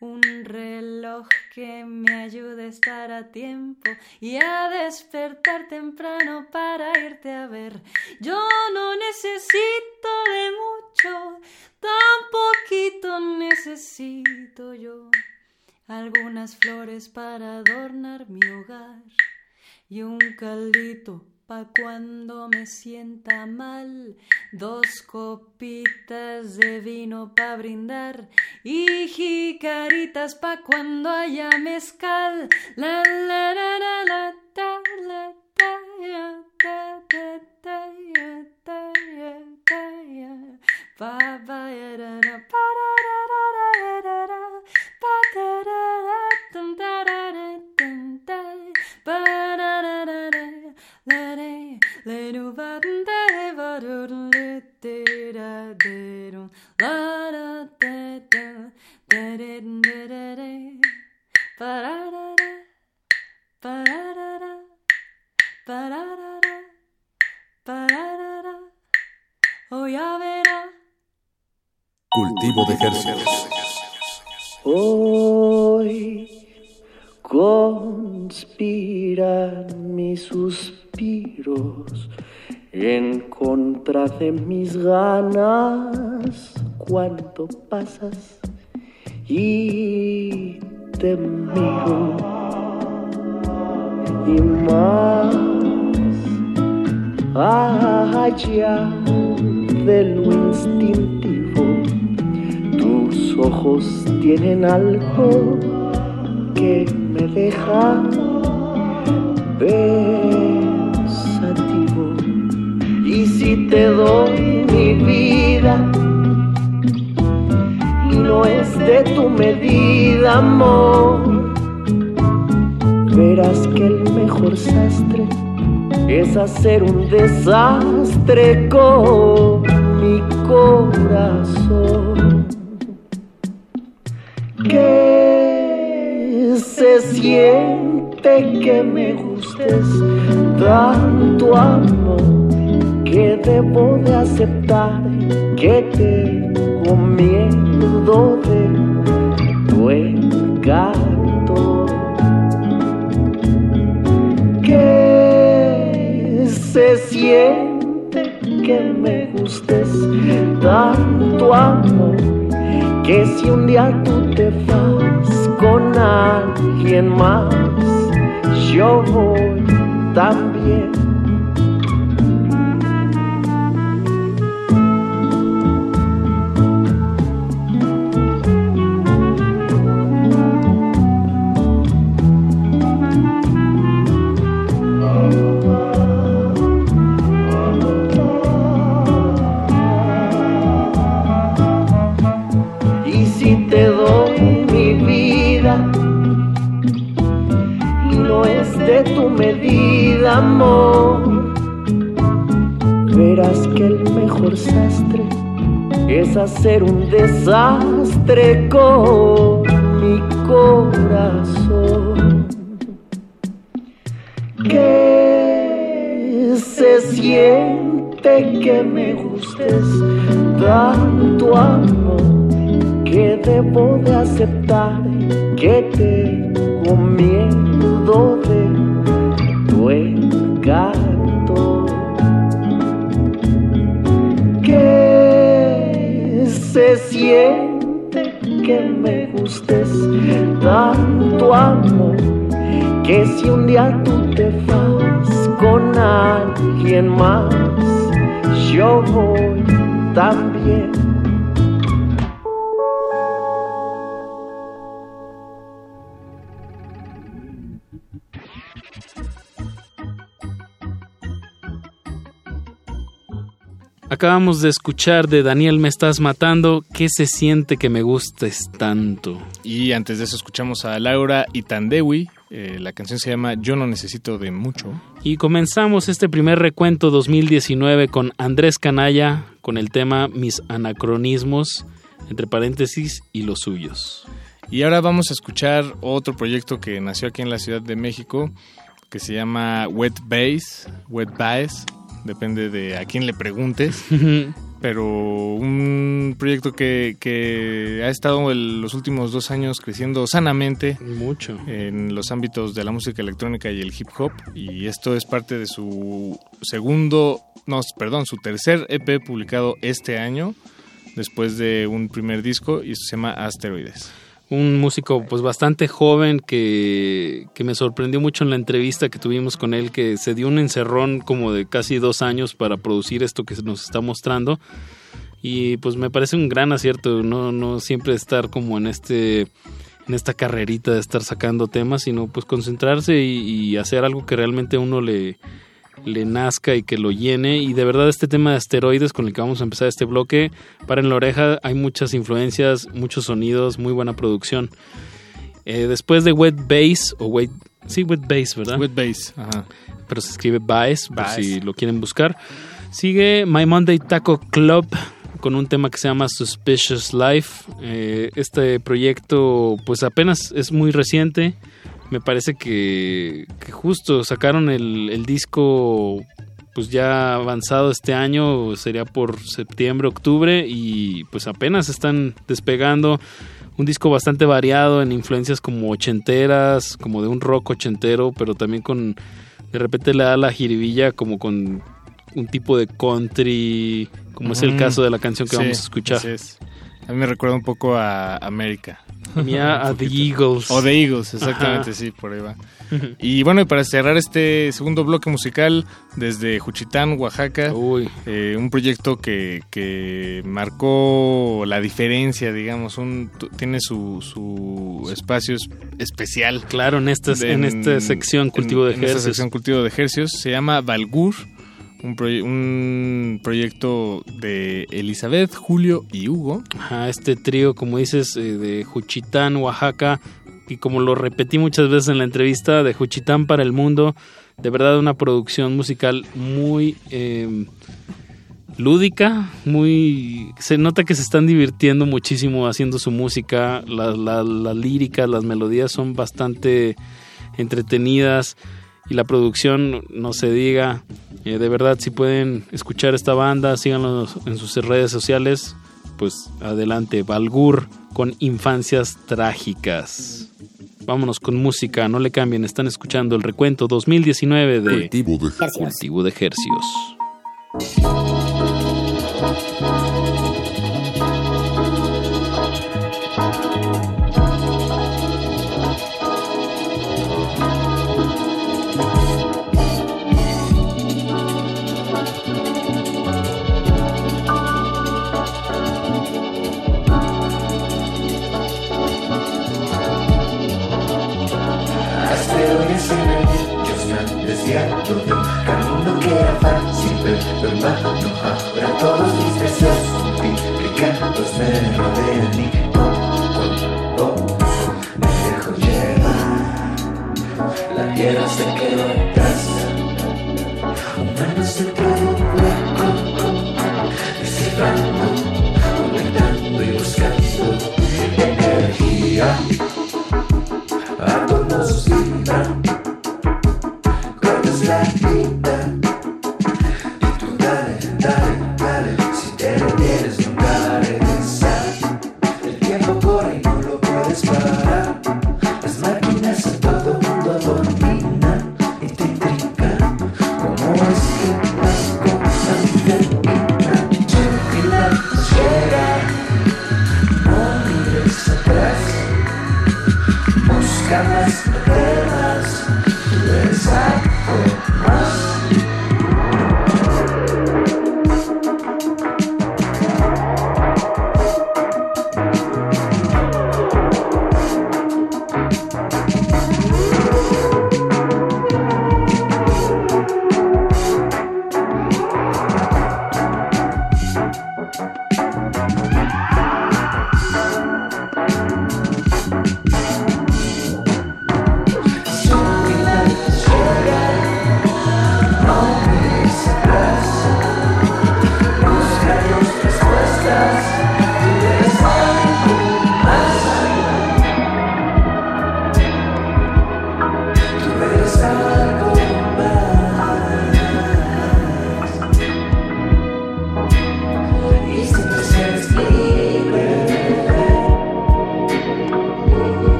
Un reloj que me ayude a estar a tiempo y a despertar temprano para irte a ver. Yo no necesito de mucho, tan poquito necesito yo. Algunas flores para adornar mi hogar y un caldito pa' cuando me sienta mal, dos copitas de vino pa' brindar y jicaritas pa' cuando haya mezcal. La la la la la ta la ta ya ta ta ta ya ta ya ta Cultivo de ejercicios. Hoy conspiran mis suspiros en contra de mis ganas cuando pasas y te miro y más allá de lo instintivo tus ojos tienen algo que me deja pensativo. Y si te doy mi vida, no es de tu medida, amor. Verás que el mejor sastre es hacer un desastre con mi corazón. Que se siente que me gustes tanto amor que debo de aceptar que tengo miedo de tu encanto. Que se siente que me gustes tanto amor que si un día tú te vas con alguien más, yo voy también. Hacer un desastre con Acabamos de escuchar de Daniel Me Estás Matando, ¿qué se siente que me gustes tanto? Y antes de eso escuchamos a Laura Itandewi, eh, la canción se llama Yo no necesito de mucho. Y comenzamos este primer recuento 2019 con Andrés Canalla, con el tema Mis anacronismos, entre paréntesis, y los suyos. Y ahora vamos a escuchar otro proyecto que nació aquí en la Ciudad de México, que se llama Wet Bass, Wet Bass, depende de a quién le preguntes. pero un proyecto que, que ha estado en los últimos dos años creciendo sanamente. Mucho. En los ámbitos de la música electrónica y el hip hop. Y esto es parte de su segundo, no, perdón, su tercer EP publicado este año, después de un primer disco, y se llama Asteroides un músico pues bastante joven que, que, me sorprendió mucho en la entrevista que tuvimos con él, que se dio un encerrón como de casi dos años para producir esto que nos está mostrando. Y pues me parece un gran acierto, no, no siempre estar como en este en esta carrerita de estar sacando temas, sino pues concentrarse y, y hacer algo que realmente uno le, le nazca y que lo llene. Y de verdad este tema de asteroides con el que vamos a empezar este bloque, para en la oreja hay muchas influencias, muchos sonidos, muy buena producción. Eh, después de Wet Bass, o Wet, sí, Wet Bass, ¿verdad? Wet Bass, ajá. Pero se escribe Bass, por si lo quieren buscar. Sigue My Monday Taco Club con un tema que se llama Suspicious Life. Eh, este proyecto pues apenas es muy reciente me parece que, justo sacaron el, disco pues ya avanzado este año, sería por septiembre, octubre, y pues apenas están despegando. Un disco bastante variado en influencias como ochenteras, como de un rock ochentero, pero también con, de repente le da la jiribilla como con un tipo de country, como es el caso de la canción que vamos a escuchar. A mí me recuerda un poco a América. Mía a The Eagles. O The Eagles, exactamente, sí, por ahí va. Y bueno, y para cerrar este segundo bloque musical desde Juchitán, Oaxaca, eh, un proyecto que, que, marcó la diferencia, digamos, un, tiene su, su espacio especial. Claro, en esta, en, esta sección Cultivo de Ejercios. En esta sección Cultivo de Ejercios se llama Valgur un, proyecto de Elizabeth, Julio y Hugo. este trío, como dices, eh, de Juchitán, Oaxaca, y como lo repetí muchas veces en la entrevista, de Juchitán para el mundo, de verdad una producción musical muy em, lúdica, muy... Se nota que se están divirtiendo muchísimo haciendo su música, las la, líricas, las melodías son bastante entretenidas y la producción, no se diga, eh, de verdad, si pueden escuchar esta banda, síganlos en sus redes sociales. Pues adelante, Valgur con infancias trágicas. Vámonos con música, no le cambien, están escuchando el recuento 2019 de Cultivo de, Cultivo de Hercios. Pero hermano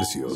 Cultivo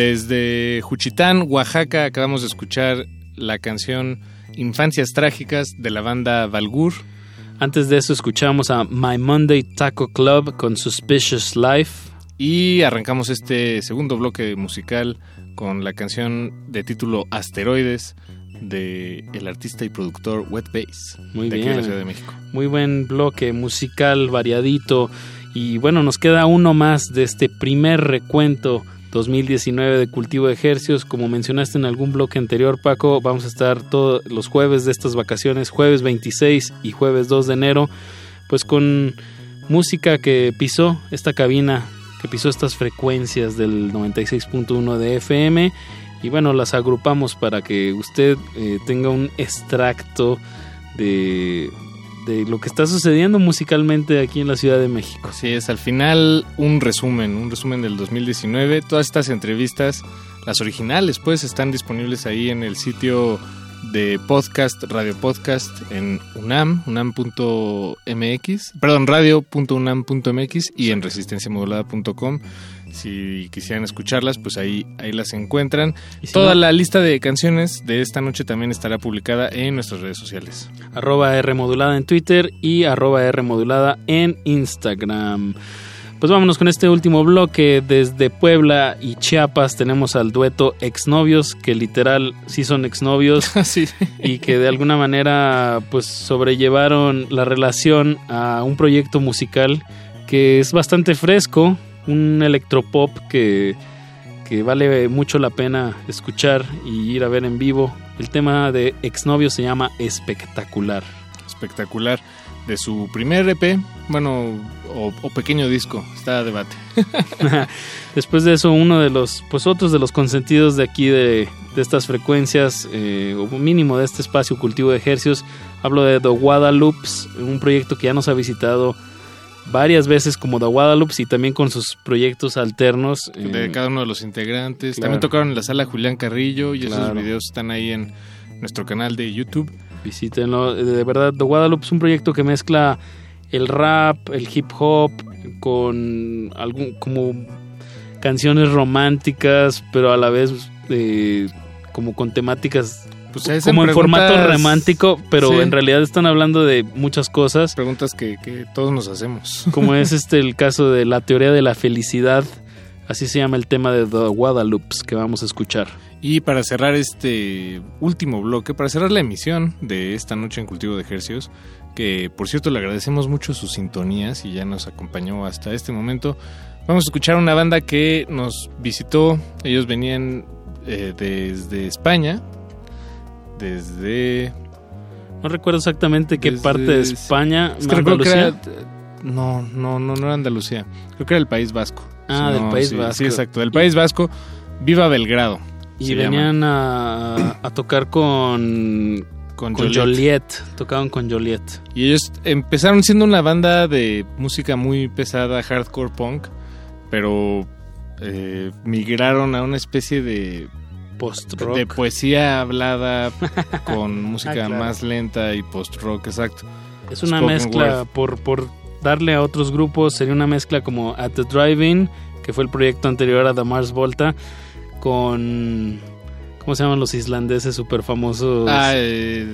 Desde Juchitán, Oaxaca, acabamos de escuchar la canción Infancias Trágicas de la banda Valgur. Antes de eso escuchamos a My Monday Taco Club con Suspicious Life. Y arrancamos este segundo bloque musical con la canción de título Asteroides de el artista y productor Wet Bass Muy de aquí de la Ciudad de México. Muy buen bloque musical, variadito. Y bueno, nos queda uno más de este primer recuento 2019 de cultivo de ejercios. Como mencionaste en algún bloque anterior, Paco, vamos a estar todos los jueves de estas vacaciones, jueves 26 y jueves 2 de enero, pues con música que pisó esta cabina, que pisó estas frecuencias del 96.1 de FM. Y bueno, las agrupamos para que usted eh, tenga un extracto de, de lo que está sucediendo musicalmente aquí en la Ciudad de México. Así es, al final un resumen, un resumen del 2019. Todas estas entrevistas, las originales, pues están disponibles ahí en el sitio de podcast, radio podcast en UNAM, unam.mx, perdón, radio.unam.mx y en resistenciamodulada.com. Si quisieran escucharlas, pues ahí, ahí las encuentran. si Toda no- la lista de canciones de esta noche también estará publicada en nuestras redes sociales. arroba R modulada en Twitter y arroba R modulada en Instagram. Pues vámonos con este último bloque. Desde Puebla y Chiapas tenemos al dueto Exnovios, que literal sí son exnovios y que de alguna manera pues sobrellevaron la relación a un proyecto musical que es bastante fresco, un electropop que, que vale mucho la pena escuchar y ir a ver en vivo. El tema de Exnovios se llama Espectacular. Espectacular. De su primer EP, bueno, o, o pequeño disco, está a debate. Después de eso, uno de los, pues otros de los consentidos de aquí de, de estas frecuencias, eh, o mínimo de este espacio cultivo de ejercios, hablo de The Guadalupes, un proyecto que ya nos ha visitado varias veces como The Guadalupes y también con sus proyectos alternos. eh, de cada uno de los integrantes. claro. También tocaron en la sala Julián Carrillo y esos videos están ahí en nuestro canal de YouTube. Visítenlo. De verdad, The Guadalupe es un proyecto que mezcla el rap, el hip hop, con algún como canciones románticas, pero a la vez eh, como con temáticas Pues como en formato romántico, pero Sí. en realidad están hablando de muchas cosas. Preguntas que, que todos nos hacemos. Como es este el caso de la teoría de la felicidad. Así se llama el tema de The Guadalupes que vamos a escuchar. Y para cerrar este último bloque, para cerrar la emisión de esta noche en Cultivo de Ejercios, que por cierto le agradecemos mucho sus sintonías y ya nos acompañó hasta este momento, vamos a escuchar una banda que nos visitó. Ellos venían eh, desde España, desde... No recuerdo exactamente qué Desde- parte de España. Es que recuerdo que Andalucía. era- No, no, no, no era Andalucía. Creo que era el País Vasco. Ah, del País sí, Vasco. Sí, exacto. Del País Vasco. Viva Belgrado. Y venían a, a tocar con, Con con Joliet. Joliet. Tocaban con Joliet. Y ellos empezaron siendo una banda de música muy pesada, hardcore punk, pero eh, migraron a una especie de Post-rock. de poesía hablada con música Ah, claro. más lenta y post-rock, exacto. Es una Spoken mezcla, word. por, por darle a otros grupos, sería una mezcla como At the Drive-In, que fue el proyecto anterior a The Mars Volta, con... ¿Cómo se llaman los islandeses súper famosos? Ah, eh,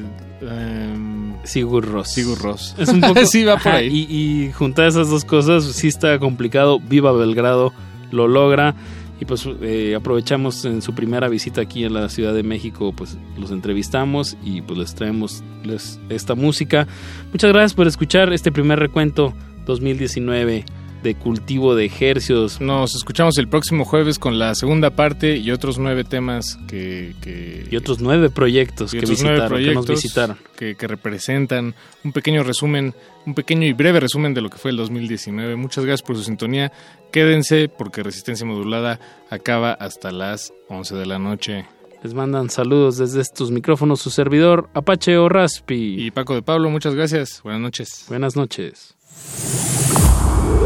em, Sigur Rós. Sigur Rós. Es un poco... Sí, va por Ajá, ahí. Y, y juntar esas dos cosas sí está complicado. Viva Belgrado lo logra. Y pues eh, aprovechamos en su primera visita aquí en la Ciudad de México, pues los entrevistamos y pues les traemos les- esta música. Muchas gracias por escuchar este primer recuento 2019 de cultivo de ejercios. Nos escuchamos el próximo jueves con la segunda parte y otros nueve temas que... que Y otros nueve proyectos que otros nueve visitaron, que nos visitaron. Que, que representan un pequeño resumen, un pequeño y breve resumen de lo que fue el 2019. Muchas gracias por su sintonía. Quédense porque Resistencia Modulada acaba hasta las 11 de la noche. Les mandan saludos desde estos micrófonos su servidor Apache o Raspi. Y Paco de Pablo, muchas gracias. Buenas noches. Buenas noches.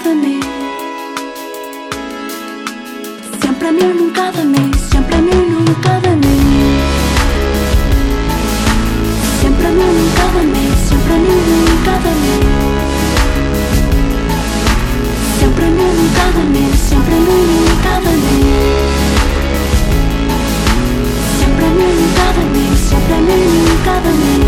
Sempre a mim, nunca te amei. Sempre a mim, nunca te amei. Sempre a mim, nunca te amei. Sempre a mim, nunca te amei. Sempre a mim, nunca te amei. Sempre a mim, nunca te amei. Sempre a mim, nunca te. Sempre a mim, nunca te.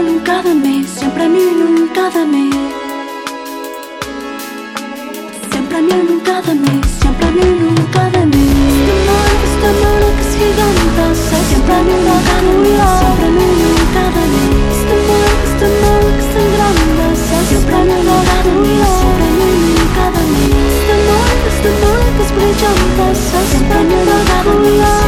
inolvidable, siempre inolvidable. Siempre inolvidable, siempre inolvidable. Este amor, este amor que es gigante, siempre inolvidable, siempre inolvidable. Este amor, este amor que es tan grande, siempre inolvidable, siempre inolvidable. Este amor, este amor que es brillante, siempre inolvidable.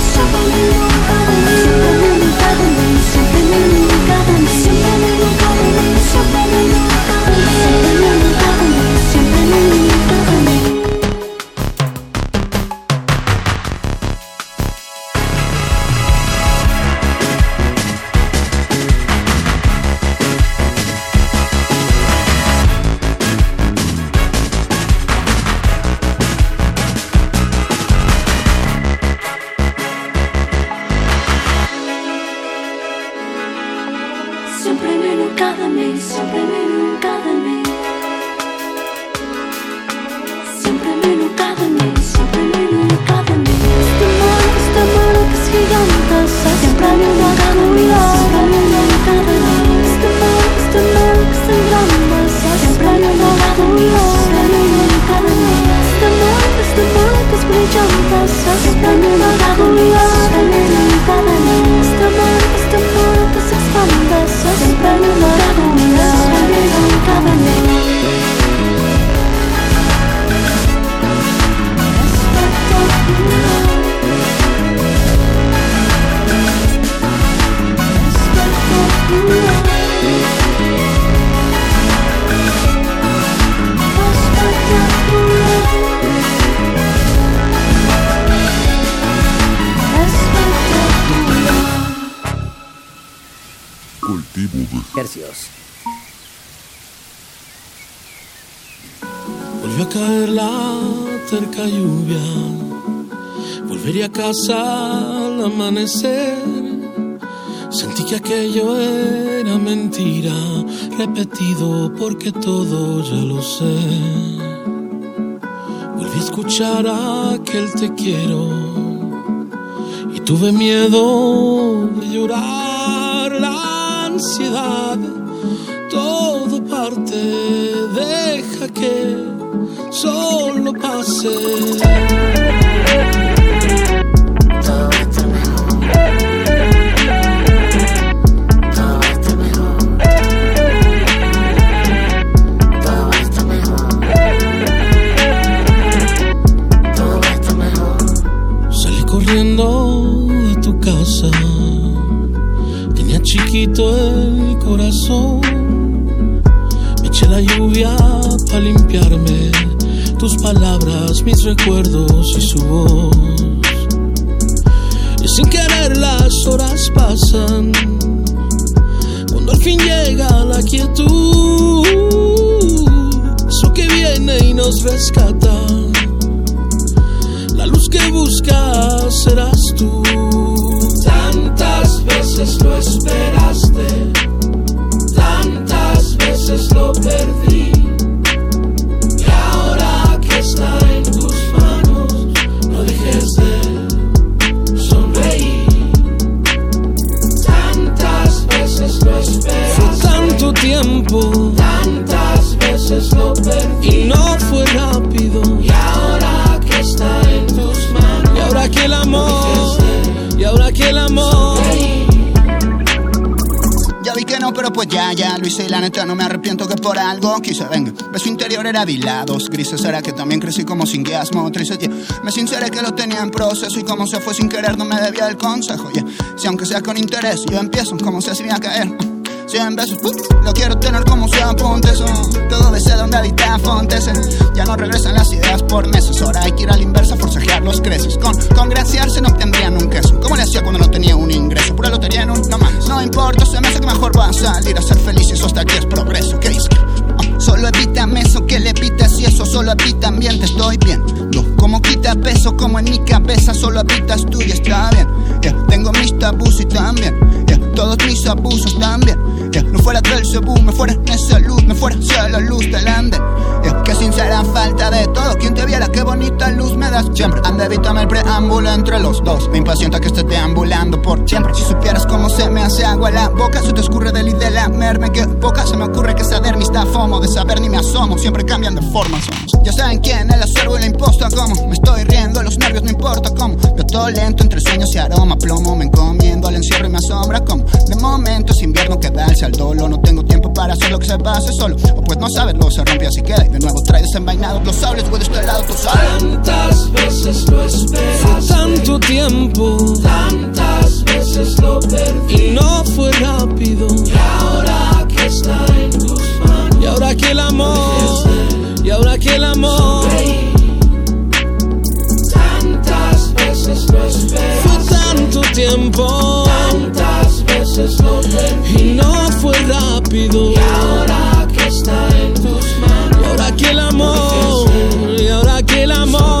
repetido porque todo ya lo sé. Volví a escuchar aquel te quiero y tuve miedo de llorar la ansiedad. Todo parte, deja que solo pase. palabras, mis recuerdos y su voz. Y sin querer las horas pasan, cuando al fin llega la quietud, eso que viene y nos rescata, la luz que buscas serás tú. Tantas veces lo esperaste, tantas veces lo perdí pues ya, ya lo y la neta no me arrepiento que por algo quise, venga. Beso interior era dilados, grises era que también crecí como sin guiasmo, tristes, yeah. Me sinceré que lo tenía en proceso y como se fue sin querer no me debía el consejo, yeah. Si aunque sea con interés, yo empiezo como se hacía caer. Cien uh, lo quiero tener como se apunte eso. Todo desde donde habita Fontes. Ya no regresan las ideas por meses. Ahora hay que ir a la inversa, forcejear los creces. Con congraciarse no obtendrían un queso. ¿Cómo le hacía cuando no tenía un ingreso? Pura lotería en un no más. No importa, se me hace que mejor va a salir a ser feliz. Eso hasta aquí es progreso. ¿Qué es? Oh, solo evítame eso que le evitas y eso solo habita ambiente. Estoy bien. No, como quita peso, como en mi cabeza solo habitas tú y está bien. Yeah, tengo mis tabús y también. Yeah, todos mis abusos también. No fuera del cebú, me fuera esa luz, me fuera hacia la luz del ande. Yeah, que sincera falta de todo. Quien te viera, qué bonita luz me das. Siempre anda, evítame el preámbulo entre los dos. Me impacienta que esté deambulando por siempre. Si supieras cómo se me hace agua la boca, se te escurre del y merme. Que poca se me ocurre que saber mi está fomo. De saber ni me asomo, siempre cambian de forma. Ya saben quién, el acervo y la imposta. Como me estoy riendo, los nervios no importa cómo. Veo todo lento entre sueños y aroma, plomo. Me encomiendo al encierro y me asombra como. De momento es invierno que darse al dolo. No tengo tiempo para hacer lo que se pase solo. O pues no saberlo, se rompe así queda. De nuevo trae desenvainados los sables, güey, de este lado, tú sabes. Tantas veces lo esperé. Fue tanto tiempo. Tantas veces lo perdí. Y no fue rápido. Y ahora que está en tus manos. Y ahora que el amor. Y ahora que el amor. Tantas veces lo esperé. Fue tanto tiempo. Tantas veces lo perdí. Y no fue rápido. Y ahora que está en tus manos. Ahora el amor. Y ahora el amor.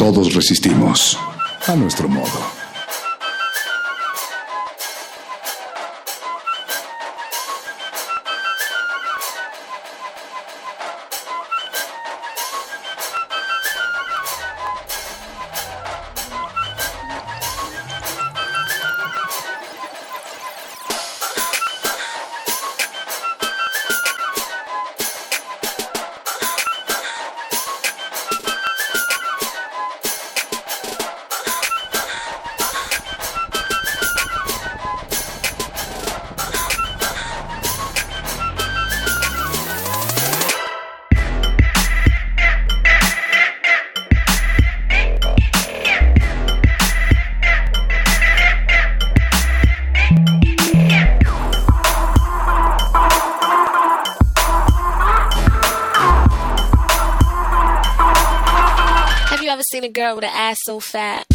Todos resistimos a nuestro modo. Girl an ass so fat?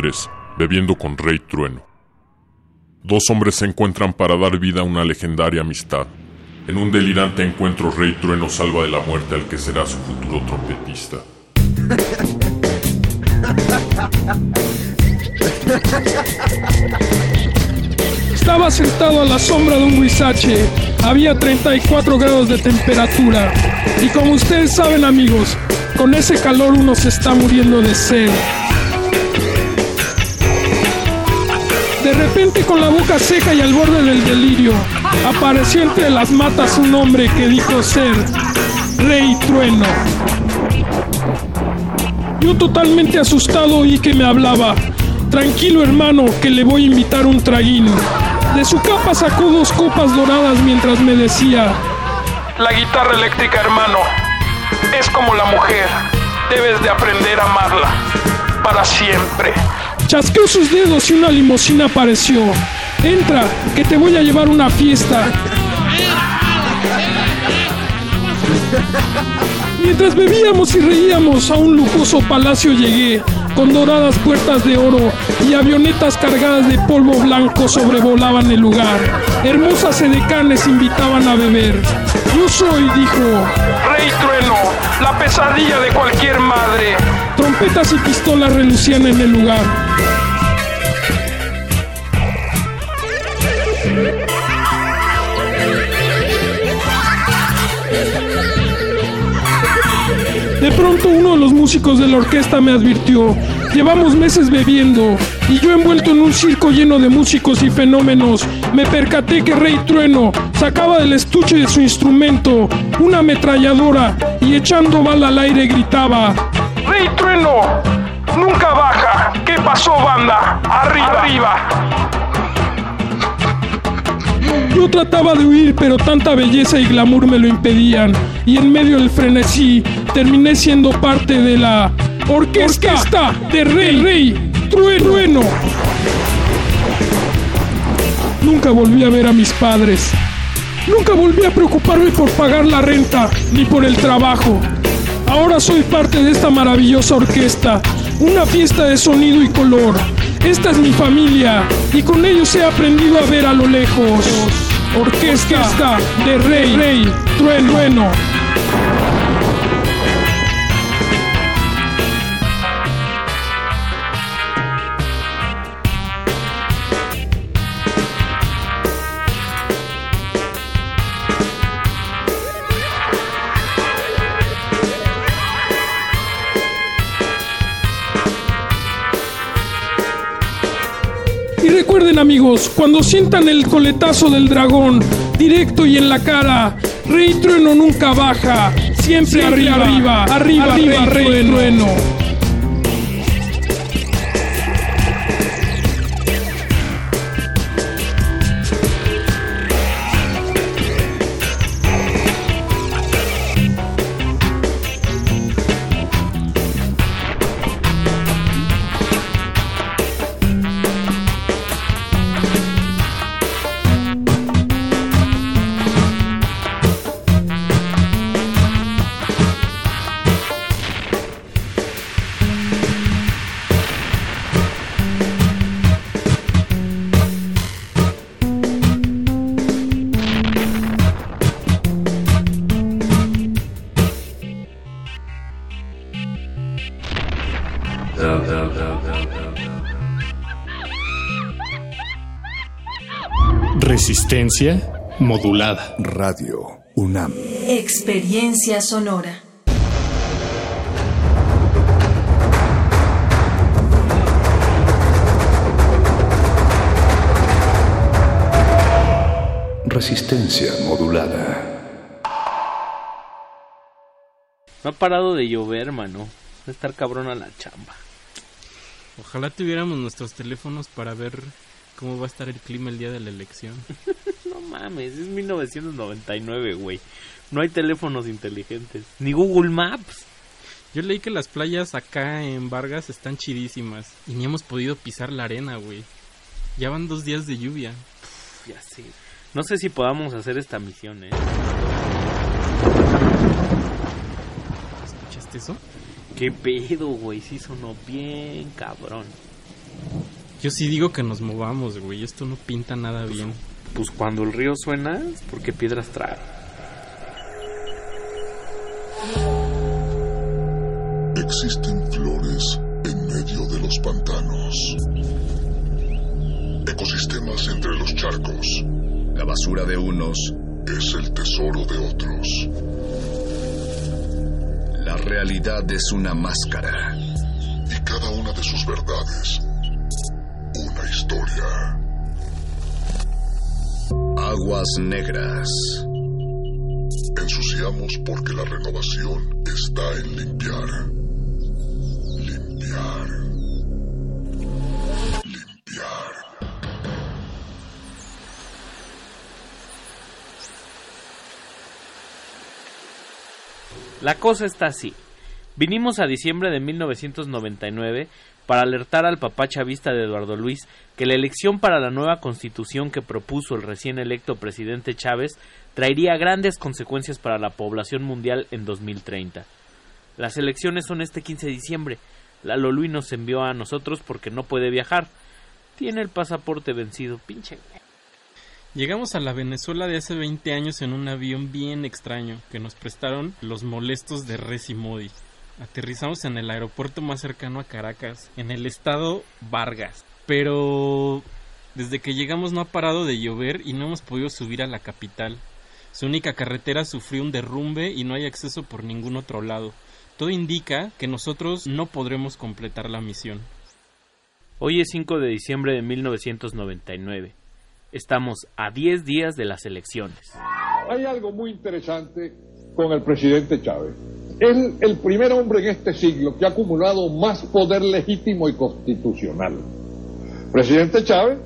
3. Bebiendo con Rey Trueno. Dos hombres se encuentran para dar vida a una legendaria amistad. En un delirante encuentro, Rey Trueno salva de la muerte al que será su futuro trompetista. Estaba sentado a la sombra de un huizache. Había 34 grados de temperatura. Y como ustedes saben amigos, con ese calor uno se está muriendo de sed. Repente con la boca seca y al borde del delirio, apareció entre las matas un hombre que dijo ser Rey Trueno. Yo totalmente asustado oí que me hablaba. Tranquilo hermano, que le voy a invitar un traguín. De su capa sacó dos copas doradas mientras me decía, La guitarra eléctrica, hermano, es como la mujer. Debes de aprender a amarla para siempre. Chasqueó sus dedos y una limusina apareció. Entra, que te voy a llevar una fiesta. Mientras bebíamos y reíamos a un lujoso palacio llegué, con doradas puertas de oro y avionetas cargadas de polvo blanco sobrevolaban el lugar. Hermosas edecanes invitaban a beber. Yo soy, dijo, Rey Trueno, la pesadilla de cualquier madre. Trompetas y pistolas relucían en el lugar. De pronto uno de los músicos de la orquesta me advirtió, llevamos meses bebiendo y yo envuelto en un circo lleno de músicos y fenómenos, me percaté que Rey Trueno sacaba del estuche de su instrumento una ametralladora y echando bala al aire gritaba, Rey Trueno, nunca baja. ¿Qué pasó, banda? Arriba. Arriba. Yo trataba de huir, pero tanta belleza y glamour me lo impedían. Y en medio del frenesí, terminé siendo parte de la orquesta, de Rey, Rey Trueno. Nunca volví a ver a mis padres. Nunca volví a preocuparme por pagar la renta ni por el trabajo. Ahora soy parte de esta maravillosa orquesta, una fiesta de sonido y color. Esta es mi familia y con ellos he aprendido a ver a lo lejos. Orquesta de Rey, Rey, Trueno. Amigos, cuando sientan el coletazo del dragón, directo y en la cara, Rey Trueno nunca baja, siempre, arriba, arriba, arriba, arriba, Rey, Trueno. Resistencia modulada. Radio UNAM. Experiencia sonora. Resistencia modulada. No ha parado de llover, mano. Va a estar cabrón a la chamba. Ojalá tuviéramos nuestros teléfonos para ver cómo va a estar el clima el día de la elección. no mames, es 1999, güey. No hay teléfonos inteligentes. Ni Google Maps. Yo leí que las playas acá en Vargas están chidísimas y ni hemos podido pisar la arena, güey. Ya van dos días de lluvia. Uf, ya sé. No sé si podamos hacer esta misión, ¿eh? ¿Escuchaste eso? ¿Qué pedo, güey? Sí sonó bien cabrón. Yo sí digo que nos movamos, güey. Esto no pinta nada bien. Pues cuando el río suena, es porque piedras trae. Existen flores en medio de los pantanos. Ecosistemas entre los charcos. La basura de unos es el tesoro de otros. La realidad es una máscara. Y cada una de sus verdades, una historia. Aguas negras. Ensuciamos porque la renovación está en limpiar. Limpiar. Limpiar. La cosa está así. Vinimos a diciembre de 1999 para alertar al papá chavista de Eduardo Luis que la elección para la nueva constitución que propuso el recién electo presidente Chávez traería grandes consecuencias para la población mundial en 2030. Las elecciones son este 15 de diciembre. Lalo Luis nos envió a nosotros porque no puede viajar. Tiene el pasaporte vencido, pinche. Llegamos a la Venezuela de hace 20 años en un avión bien extraño que nos prestaron los molestos de Res y Modi. Aterrizamos en el aeropuerto más cercano a Caracas, en el estado Vargas. Pero desde que llegamos no ha parado de llover y no hemos podido subir a la capital. Su única carretera sufrió un derrumbe y no hay acceso por ningún otro lado. Todo indica que nosotros no podremos completar la misión. Hoy es 5 de diciembre de 1999. Estamos a 10 días de las elecciones. Hay algo muy interesante con el presidente Chávez. Es el primer hombre en este siglo que ha acumulado más poder legítimo y constitucional. Presidente Chávez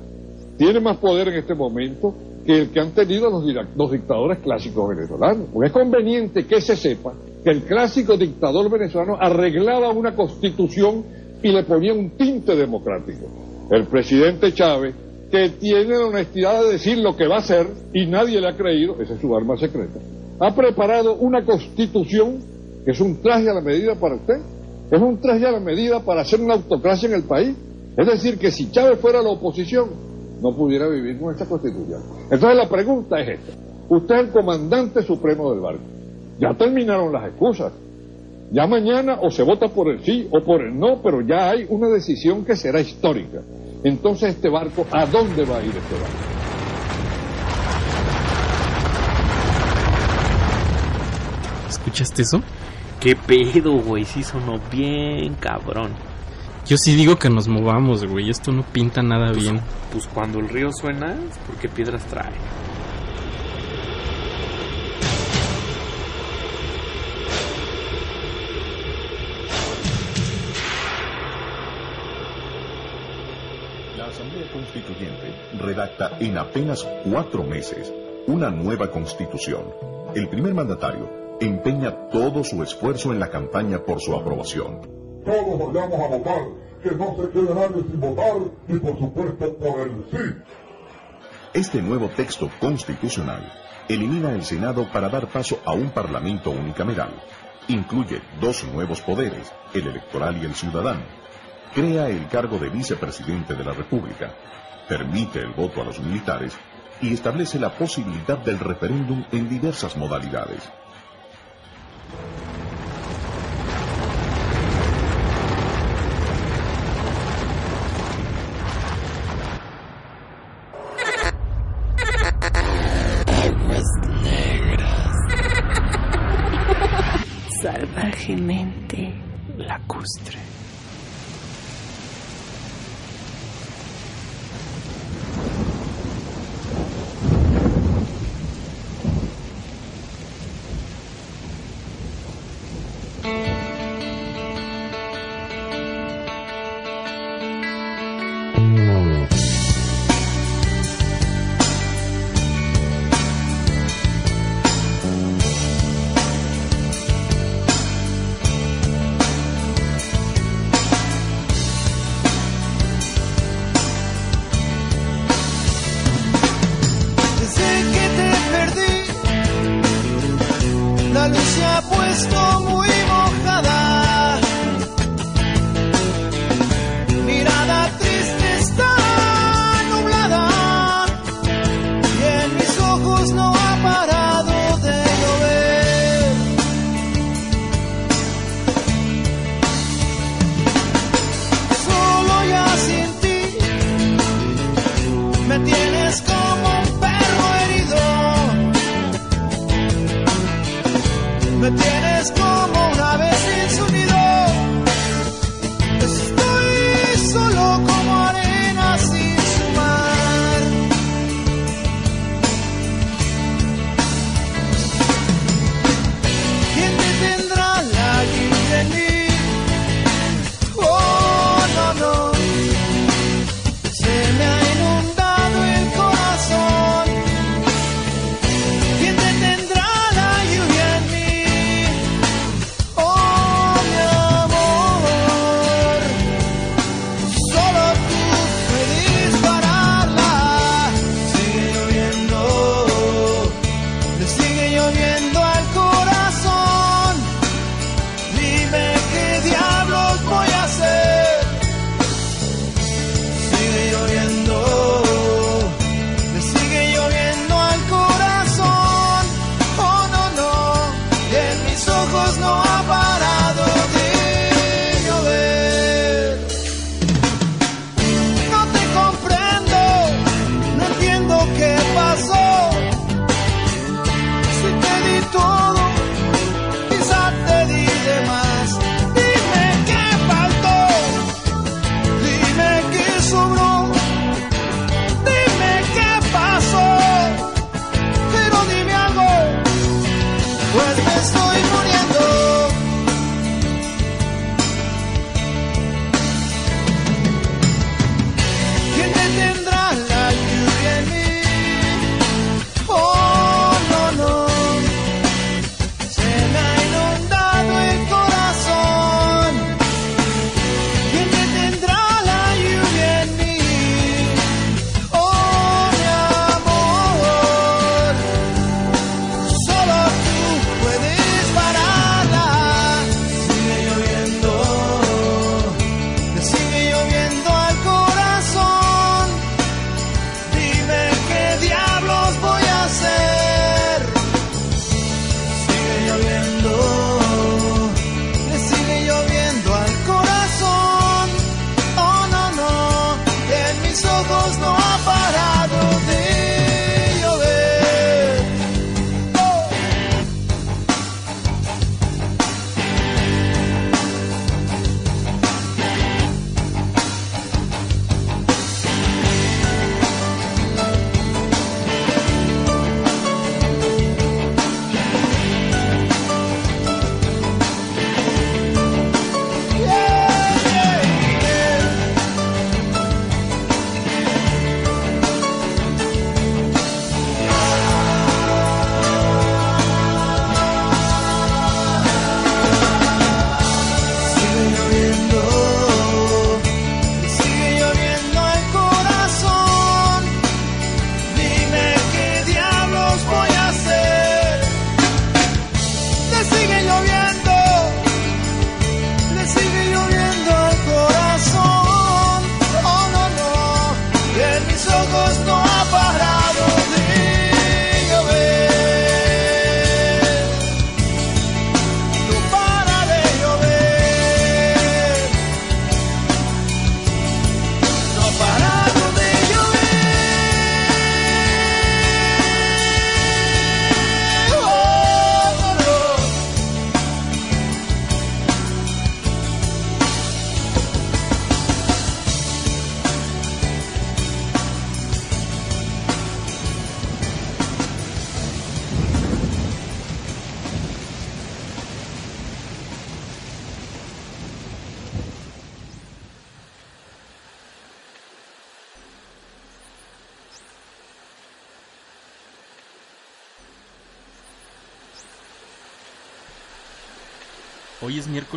tiene más poder en este momento que el que han tenido los, los dictadores clásicos venezolanos. Porque es conveniente que se sepa que el clásico dictador venezolano arreglaba una constitución y le ponía un tinte democrático. El presidente Chávez, que tiene la honestidad de decir lo que va a hacer y nadie le ha creído, esa es su arma secreta, ha preparado una constitución es un traje a la medida para usted, es un traje a la medida para hacer una autocracia en el país. Es decir, que si Chávez fuera la oposición, no pudiera vivir con esta constitución. Entonces la pregunta es esta. Usted es el comandante supremo del barco. Ya terminaron las excusas. Ya mañana o se vota por el sí o por el no, pero ya hay una decisión que será histórica. Entonces este barco, ¿a dónde va a ir este barco? ¿Escuchaste eso? ¿Qué pedo, güey? Sí sonó bien cabrón. Yo sí digo que nos movamos, güey. Esto no pinta nada bien. Pues cuando el río suena es porque piedras trae. La Asamblea Constituyente redacta en apenas cuatro meses una nueva constitución. El primer mandatario empeña todo su esfuerzo en la campaña por su aprobación. Todos vayamos a votar, que no se quede nadie sin votar y por supuesto por el sí. Este nuevo texto constitucional elimina el Senado para dar paso a un Parlamento unicameral. Incluye dos nuevos poderes, el electoral y el ciudadano. Crea el cargo de vicepresidente de la República. Permite el voto a los militares y establece la posibilidad del referéndum en diversas modalidades. Aguas negras. Salvajemente lacustre.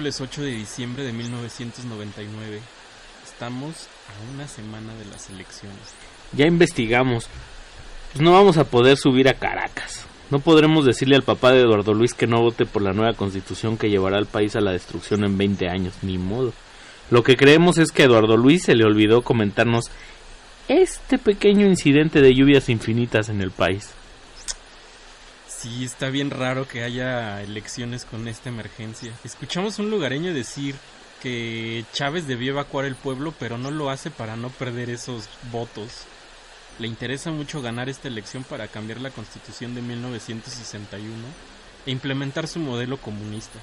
Miércoles 8 de diciembre de 1999. Estamos a una semana de las elecciones. Ya investigamos. Pues no vamos a poder subir a Caracas. No podremos decirle al papá de Eduardo Luis que no vote por la nueva constitución que llevará al país a la destrucción en 20 años, ni modo. Lo que creemos es que a Eduardo Luis se le olvidó comentarnos este pequeño incidente de lluvias infinitas en el país. Sí, está bien raro que haya elecciones con esta emergencia. Escuchamos un lugareño decir que Chávez debió evacuar el pueblo, pero no lo hace para no perder esos votos. Le interesa mucho ganar esta elección para cambiar la constitución de 1961 e implementar su modelo comunista.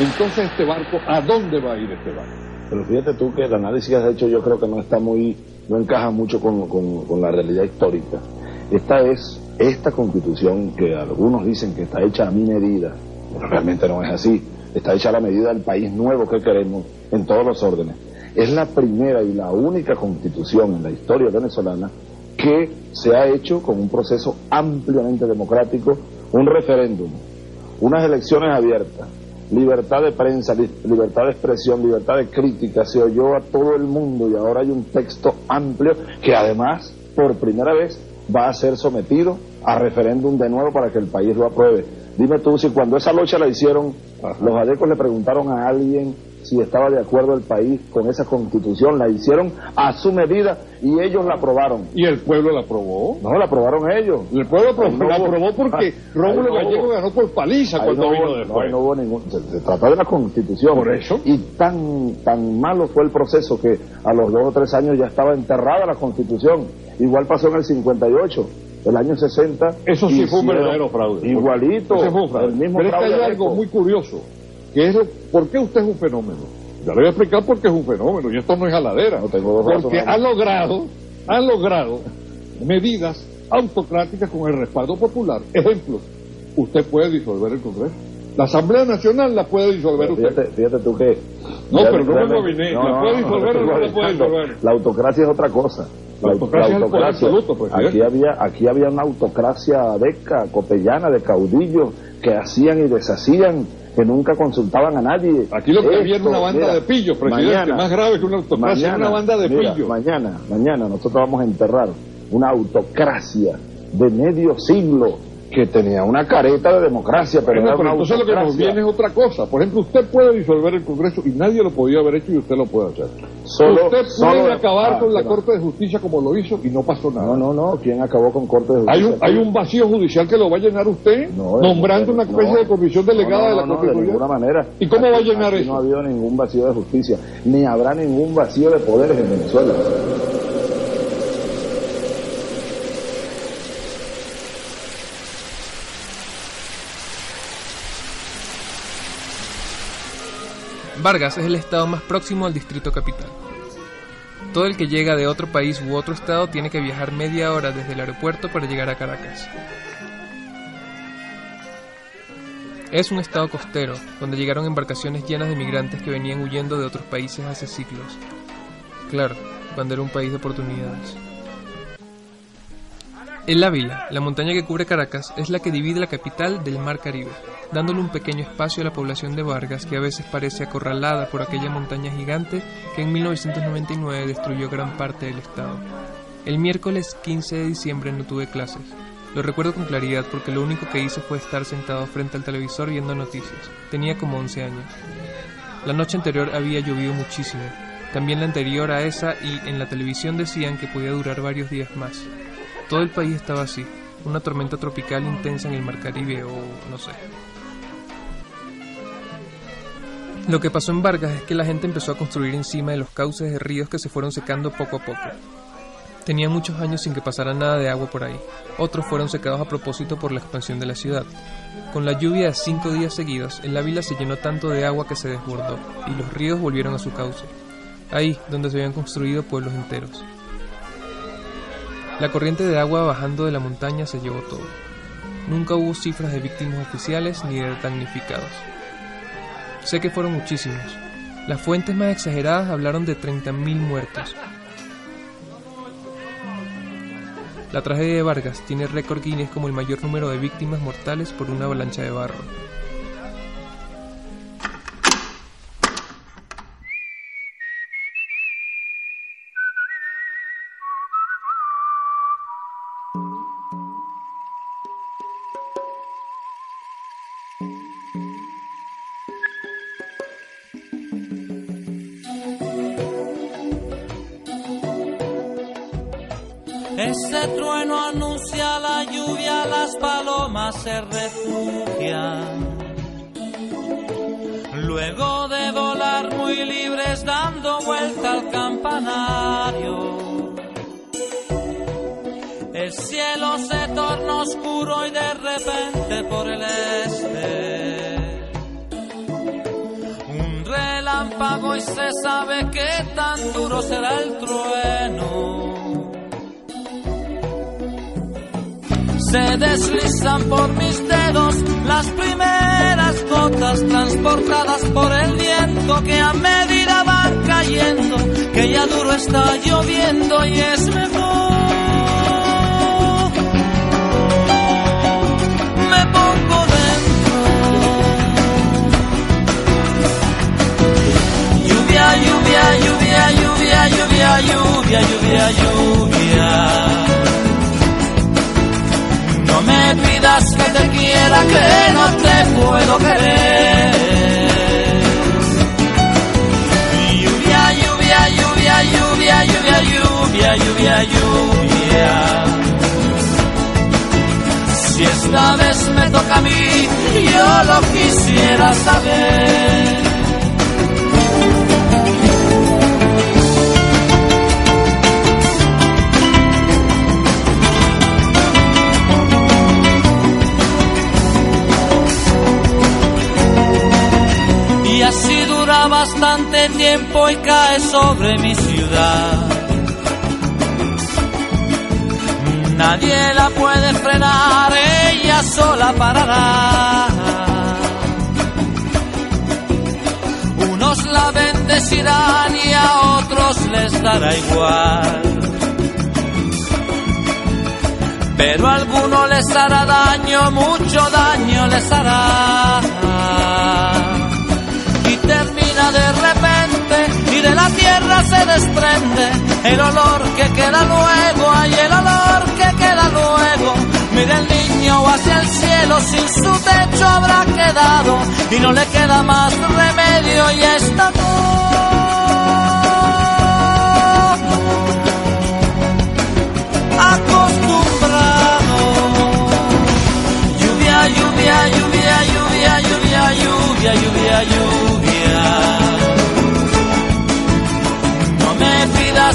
Entonces este barco, ¿a dónde va a ir este barco? Pero fíjate tú que el análisis que has hecho yo creo que no está muy, no encaja mucho con, con, con la realidad histórica. Esta es, esta constitución que algunos dicen que está hecha a mi medida, pero realmente no es así, está hecha a la medida del país nuevo que queremos en todos los órdenes. Es la primera y la única constitución en la historia venezolana que se ha hecho con un proceso ampliamente democrático, un referéndum, unas elecciones abiertas, libertad de prensa, li- libertad de expresión, libertad de crítica, se oyó a todo el mundo y ahora hay un texto amplio que además, por primera vez, va a ser sometido a referéndum de nuevo para que el país lo apruebe. Dime tú si cuando esa lucha la hicieron, los adecos le preguntaron a alguien si estaba de acuerdo el país con esa constitución, la hicieron a su medida y ellos la aprobaron. ¿Y el pueblo la aprobó? No, la aprobaron ellos. El pueblo no la aprobó porque Ahí Rómulo no Gallego hubo- ganó por paliza cuando no vino hubo- después. no hubo ningún, se, se trata de la constitución. Por eso. Y tan, tan malo fue el proceso que a los dos o tres años ya estaba enterrada la constitución. Igual pasó en el 58, el año 60. Eso sí fue un verdadero fraude. Igualito. Ese fue un fraude. El mismo Pero es que fraude hay algo muy curioso, que es lo- ¿por qué usted es un fenómeno? Ya le voy a explicar por qué es un fenómeno, y esto no es jaladera. dos porque ha logrado, ha logrado medidas autocráticas con el respaldo popular. Ejemplo, usted puede disolver el Congreso. La Asamblea Nacional la puede disolver usted. Fíjate, fíjate tú que. No, pero no me realmente- moviné. ¿La puede disolver o no la puede disolver? La autocracia es otra cosa. La autocracia absoluto, pues, aquí había, aquí había una autocracia beca, copellana, de caudillos que hacían y deshacían, que nunca consultaban a nadie. Aquí lo que había era una banda mira, de pillos, presidente. Más grave que una autocracia, una banda de mira, pillos. Mañana, mañana nosotros vamos a enterrar una autocracia de medio siglo que tenía una careta de democracia, pero Bueno, pero entonces lo que nos viene es otra cosa. Por ejemplo, usted puede disolver el Congreso y nadie lo podía haber hecho y usted lo puede hacer. Solo- usted solo- puede acabar ah, con la Corte de Justicia como lo hizo y no pasó nada. No, no, no. ¿Quién acabó con Corte de Hay Justicia? un, hay un vacío judicial que lo va a llenar usted No, nombrando no, una especie no. de comisión delegada de la no, Corte de ninguna manera. ¿Y cómo va a llenar eso? No ha habido ningún vacío de justicia, ni habrá ningún vacío de poderes en Venezuela. Vargas es el estado más próximo al distrito capital. Todo el que llega de otro país u otro estado tiene que viajar media hora desde el aeropuerto para llegar a Caracas. Es un estado costero, donde llegaron embarcaciones llenas de migrantes que venían huyendo de otros países hace siglos. Claro, cuando era un país de oportunidades. El Ávila, la montaña que cubre Caracas, es la que divide la capital del Mar Caribe, dándole un pequeño espacio a la población de Vargas que a veces parece acorralada por aquella montaña gigante que en 1999 destruyó gran parte del estado. El miércoles 15 de diciembre no tuve clases. Lo recuerdo con claridad porque lo único que hice fue estar sentado frente al televisor viendo noticias. Tenía como 11 años. La noche anterior había llovido muchísimo, también la anterior a esa y en la televisión decían que podía durar varios días más. Todo el país estaba así, una tormenta tropical intensa en el Mar Caribe o no sé. Lo que pasó en Vargas es que la gente empezó a construir encima de los cauces de ríos que se fueron secando poco a poco. Tenían muchos años sin que pasara nada de agua por ahí. Otros fueron secados a propósito por la expansión de la ciudad. Con la lluvia de cinco días seguidos, el Ávila se llenó tanto de agua que se desbordó y los ríos volvieron a su cauce. Ahí, donde se habían construido pueblos enteros. La corriente de agua bajando de la montaña se llevó todo. Nunca hubo cifras de víctimas oficiales ni de damnificados. Sé que fueron muchísimos. Las fuentes más exageradas hablaron de 30.000 muertos. La tragedia de Vargas tiene récord Guinness como el mayor número de víctimas mortales por una avalancha de barro. Ese trueno anuncia la lluvia, las palomas se refugian. Luego de volar muy libres dando vuelta al campanario. El cielo se torna oscuro y de repente por el este. Un relámpago y se sabe que tan duro será el trueno. Se deslizan por mis dedos las primeras gotas transportadas por el viento que a medida van cayendo, que ya duro está lloviendo y es mejor. Me pongo dentro. Lluvia, lluvia, lluvia, lluvia, lluvia, lluvia, lluvia, lluvia. Pidas que te quiera, que no te puedo querer. Lluvia, lluvia, lluvia, lluvia, lluvia, lluvia, lluvia, lluvia. Si esta vez me toca a mí, yo lo quisiera saber. Bastante tiempo y cae sobre mi ciudad. Nadie la puede frenar, ella sola parará. Unos la bendecirán y a otros les dará igual. Pero a alguno les hará daño, mucho daño les hará de repente y de la tierra se desprende el olor que queda luego, hay el olor que queda luego. Mira el niño hacia el cielo, sin su techo habrá quedado y no le queda más remedio y está acostumbrado. Lluvia, lluvia, lluvia, lluvia, lluvia, lluvia, lluvia, lluvia.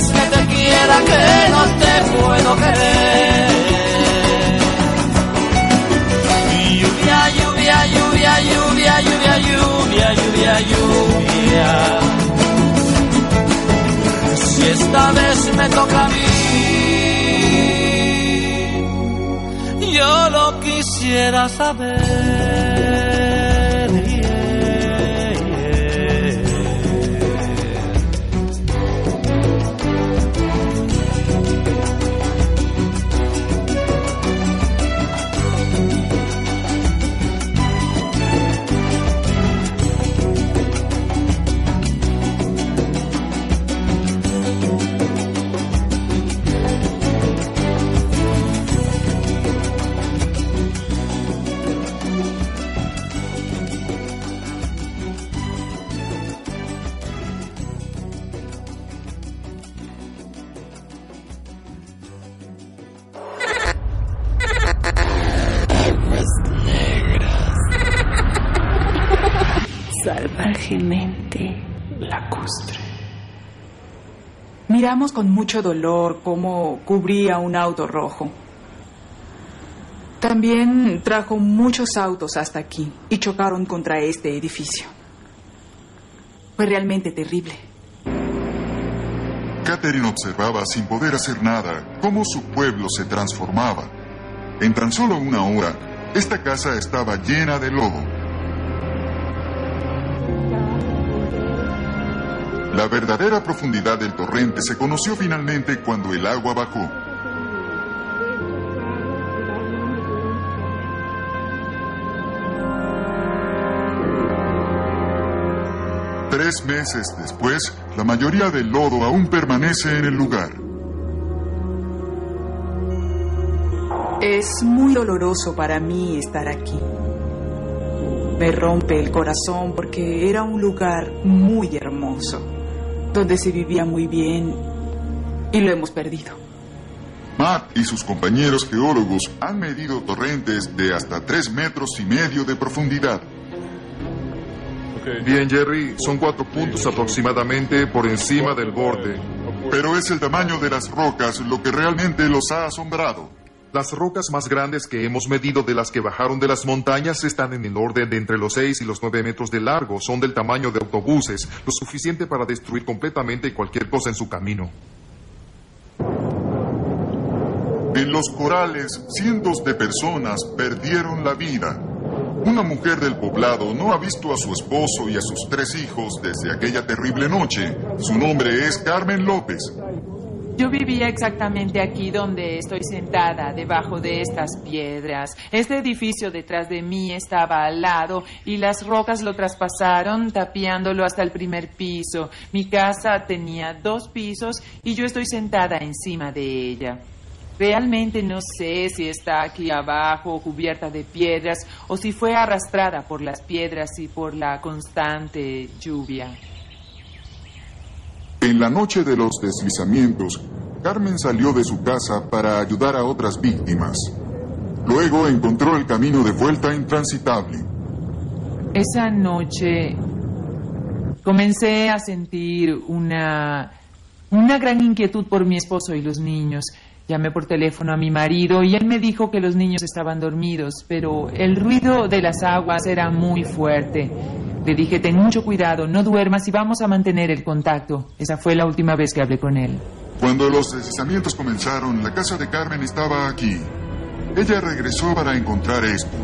Que te quiera, que no te puedo querer. Lluvia, lluvia, lluvia, lluvia, lluvia, lluvia, lluvia, lluvia. Si esta vez me toca a mí, yo lo quisiera saber. Con mucho dolor cómo cubría un auto rojo. También trajo muchos autos hasta aquí y chocaron contra este edificio. Fue realmente terrible. Catherine observaba sin poder hacer nada cómo su pueblo se transformaba. En tan solo una hora, esta casa estaba llena de lodo. La verdadera profundidad del torrente se conoció finalmente cuando el agua bajó. Tres meses después, la mayoría del lodo aún permanece en el lugar. Es muy doloroso para mí estar aquí. Me rompe el corazón porque era un lugar muy hermoso donde se vivía muy bien y lo hemos perdido. Matt y sus compañeros geólogos han medido torrentes de hasta tres metros y medio de profundidad. Bien, Jerry, son cuatro puntos aproximadamente por encima del borde. Pero es el tamaño de las rocas lo que realmente los ha asombrado. Las rocas más grandes que hemos medido de las que bajaron de las montañas están en el orden de entre los 6 y los 9 metros de largo. Son del tamaño de autobuses, lo suficiente para destruir completamente cualquier cosa en su camino. En los corales, cientos de personas perdieron la vida. Una mujer del poblado no ha visto a su esposo y a sus tres hijos desde aquella terrible noche. Su nombre es Carmen López. Yo vivía exactamente aquí donde estoy sentada, debajo de estas piedras. Este edificio detrás de mí estaba al lado y las rocas lo traspasaron, tapiándolo hasta el primer piso. Mi casa tenía dos pisos y yo estoy sentada encima de ella. Realmente no sé si está aquí abajo cubierta de piedras o si fue arrastrada por las piedras y por la constante lluvia. En la noche de los deslizamientos, Carmen salió de su casa para ayudar a otras víctimas. Luego encontró el camino de vuelta intransitable. Esa noche comencé a sentir una, una gran inquietud por mi esposo y los niños. Llamé por teléfono a mi marido y él me dijo que los niños estaban dormidos, pero el ruido de las aguas era muy fuerte. Le dije, ten mucho cuidado, no duermas y vamos a mantener el contacto. Esa fue la última vez que hablé con él. Cuando los deslizamientos comenzaron, la casa de Carmen estaba aquí. Ella regresó para encontrar esto.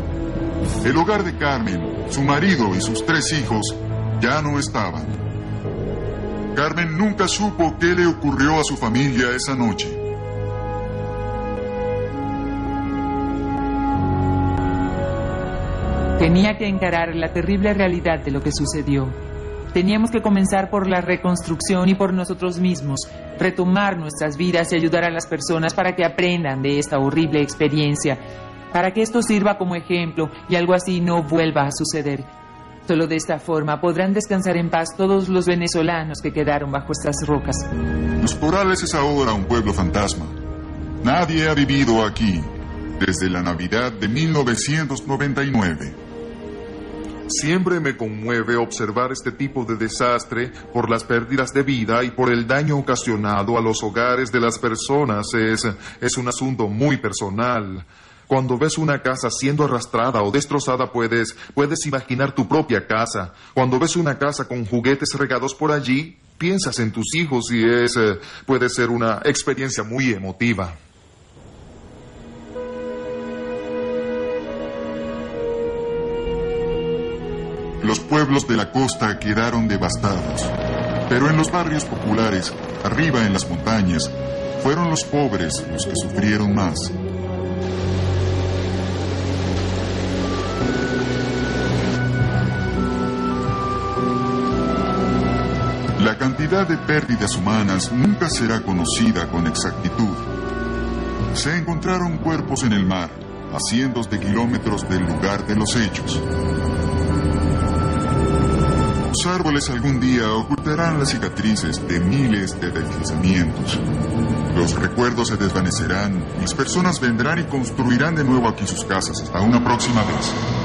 El hogar de Carmen, su marido y sus tres hijos ya no estaban. Carmen nunca supo qué le ocurrió a su familia esa noche. Tenía que encarar la terrible realidad de lo que sucedió. Teníamos que comenzar por la reconstrucción y por nosotros mismos, retomar nuestras vidas y ayudar a las personas para que aprendan de esta horrible experiencia, para que esto sirva como ejemplo y algo así no vuelva a suceder. Solo de esta forma podrán descansar en paz todos los venezolanos que quedaron bajo estas rocas. Los Corales es ahora un pueblo fantasma. Nadie ha vivido aquí desde la Navidad de 1999. Siempre me conmueve observar este tipo de desastre por las pérdidas de vida y por el daño ocasionado a los hogares de las personas. Es, es un asunto muy personal. Cuando ves una casa siendo arrastrada o destrozada puedes, puedes imaginar tu propia casa. Cuando ves una casa con juguetes regados por allí, piensas en tus hijos y es, eh, puede ser una experiencia muy emotiva. Los pueblos de la costa quedaron devastados, pero en los barrios populares, arriba en las montañas, fueron los pobres los que sufrieron más. La cantidad de pérdidas humanas nunca será conocida con exactitud. Se encontraron cuerpos en el mar, a cientos de kilómetros del lugar de los hechos. Los árboles algún día ocultarán las cicatrices de miles de deslizamientos. Los recuerdos se desvanecerán las personas vendrán y construirán de nuevo aquí sus casas. Hasta una próxima vez.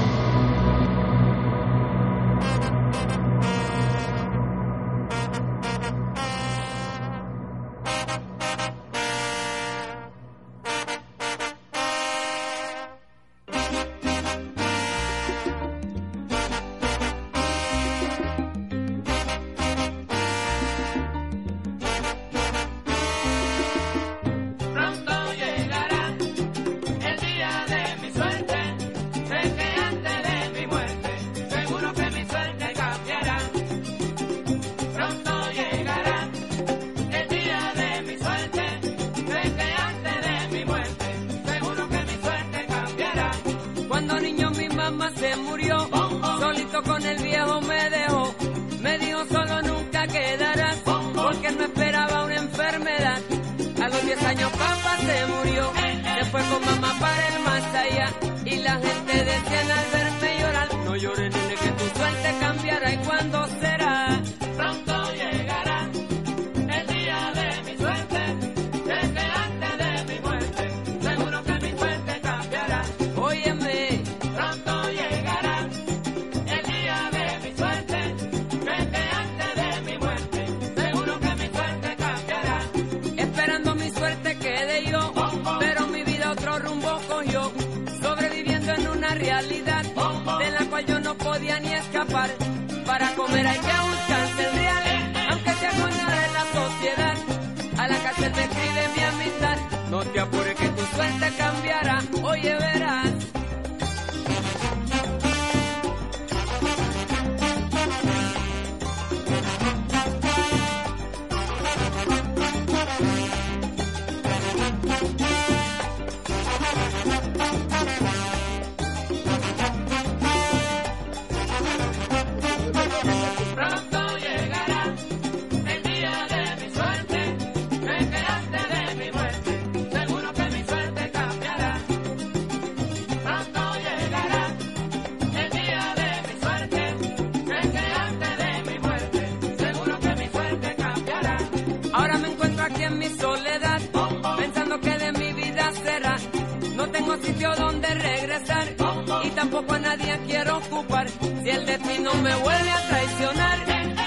a nadie quiero ocupar. Si el destino me vuelve a traicionar,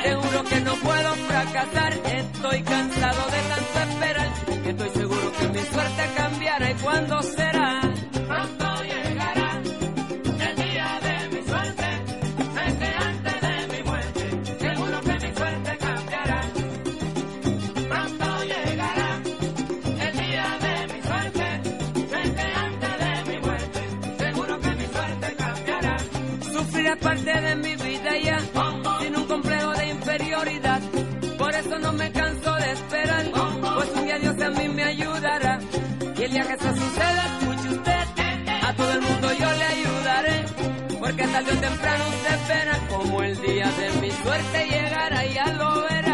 seguro que no puedo fracasar. Estoy cansado de tanto esperar, estoy seguro que mi suerte cambiará y cuándo será. parte de mi vida ya, sin un complejo de inferioridad. Por eso no me canso de esperar, pues un día Dios a mí me ayudará. Y el día que eso suceda, escuche usted, a todo el mundo yo le ayudaré, porque tarde o temprano usted verá como el día de mi suerte llegará y ya lo verá.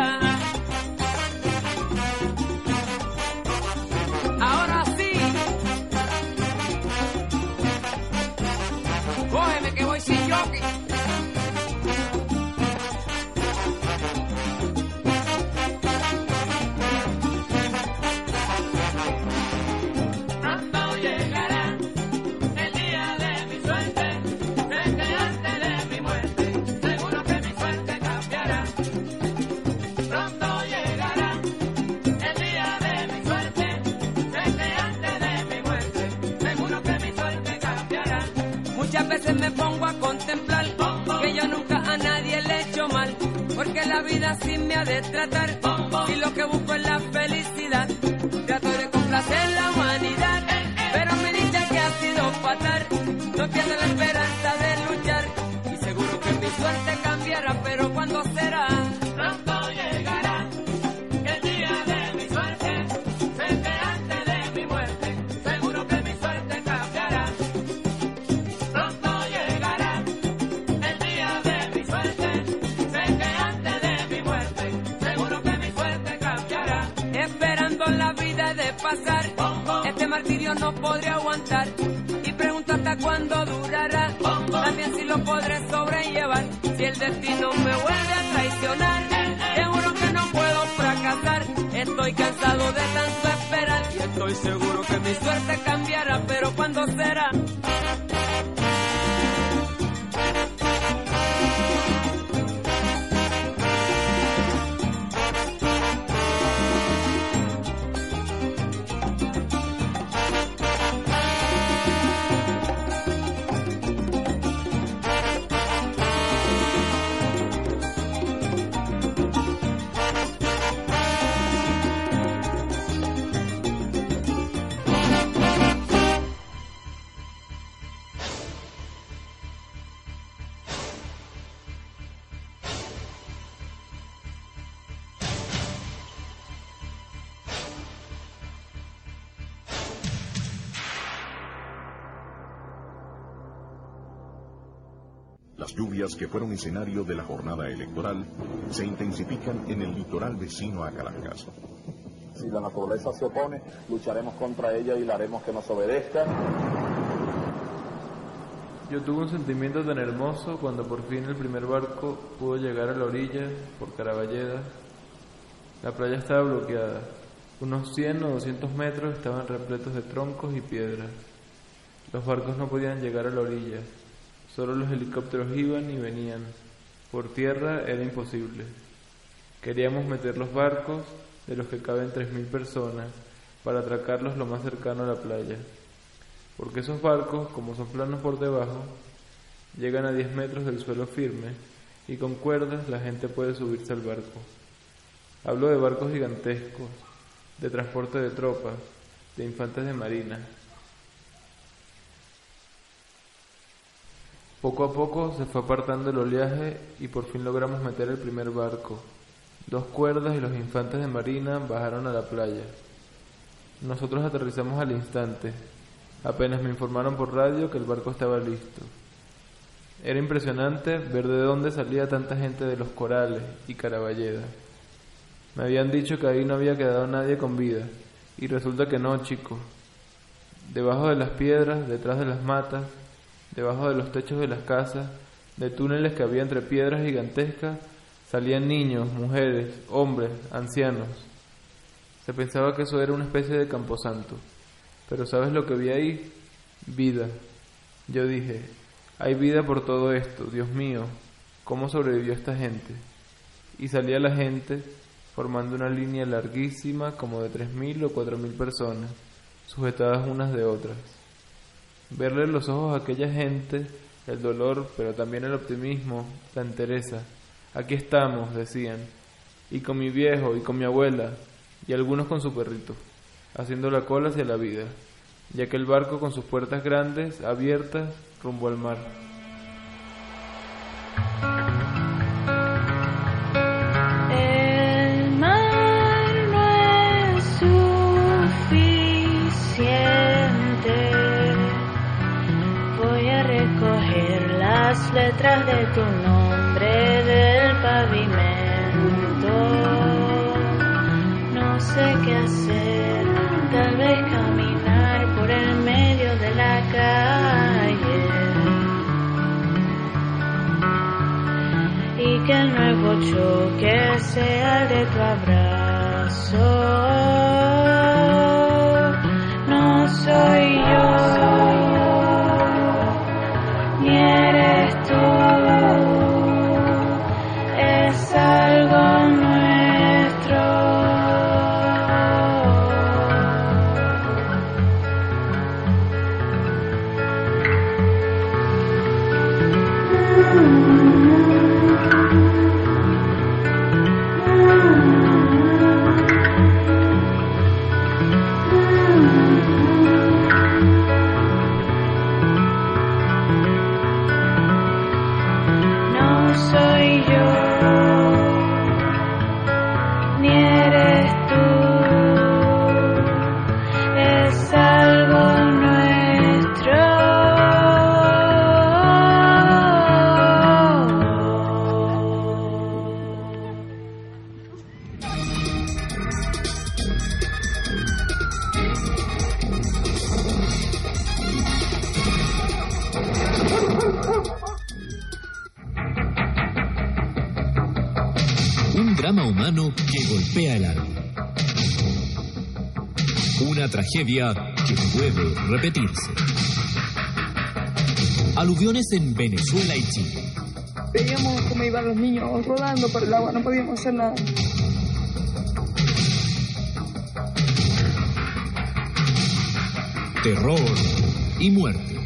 me pongo a contemplar que yo nunca a nadie le he hecho mal, porque la vida así me ha de tratar y lo que busco es la felicidad. Trato de complacerla no podré aguantar y pregunto hasta cuándo durará. También si lo podré sobrellevar, si el destino me vuelve a traicionar. Seguro que no puedo fracasar, estoy cansado de tanto esperar y estoy seguro que mi suerte cambiará, pero ¿cuándo será? Que fueron escenario de la jornada electoral se intensifican en el litoral vecino a Caracas. Si la naturaleza se opone, lucharemos contra ella y la haremos que nos obedezca. Yo tuve un sentimiento tan hermoso cuando por fin el primer barco pudo llegar a la orilla por Caraballeda. La playa estaba bloqueada. Unos 100 o 200 metros estaban repletos de troncos y piedras. Los barcos no podían llegar a la orilla. Solo los helicópteros iban y venían. Por tierra era imposible. Queríamos meter los barcos, de los que caben 3.000 personas, para atracarlos lo más cercano a la playa. Porque esos barcos, como son planos por debajo, llegan a 10 metros del suelo firme y con cuerdas la gente puede subirse al barco. Hablo de barcos gigantescos, de transporte de tropas, de infantes de marina. Poco a poco se fue apartando el oleaje y por fin logramos meter el primer barco. Dos cuerdas y los infantes de marina bajaron a la playa. Nosotros aterrizamos al instante. Apenas me informaron por radio que el barco estaba listo. Era impresionante ver de dónde salía tanta gente de los corales y Caraballeda. Me habían dicho que ahí no había quedado nadie con vida, y resulta que no, chicos. Debajo de las piedras, detrás de las matas, debajo de los techos de las casas, de túneles que había entre piedras gigantescas, salían niños, mujeres, hombres, ancianos. Se pensaba que eso era una especie de camposanto. Pero ¿sabes lo que vi ahí? Vida. Yo dije, hay vida por todo esto, Dios mío, ¿cómo sobrevivió esta gente? Y salía la gente formando una línea larguísima como de 3.000 o 4.000 personas, sujetadas unas de otras. Verle los ojos a aquella gente, el dolor, pero también el optimismo, la entereza. Aquí estamos, decían, y con mi viejo y con mi abuela, y algunos con su perrito, haciendo la cola hacia la vida, ya que el barco con sus puertas grandes, abiertas, rumbo al mar. Letras de tu nombre del pavimento. No sé qué hacer, tal vez caminar por el medio de la calle. y que el nuevo choque sea el de tu abrazo. Tragedia que puede repetirse. Aluviones en Venezuela y Chile. Veíamos cómo iban los niños rodando por el agua, no podíamos hacer nada. Terror y muerte.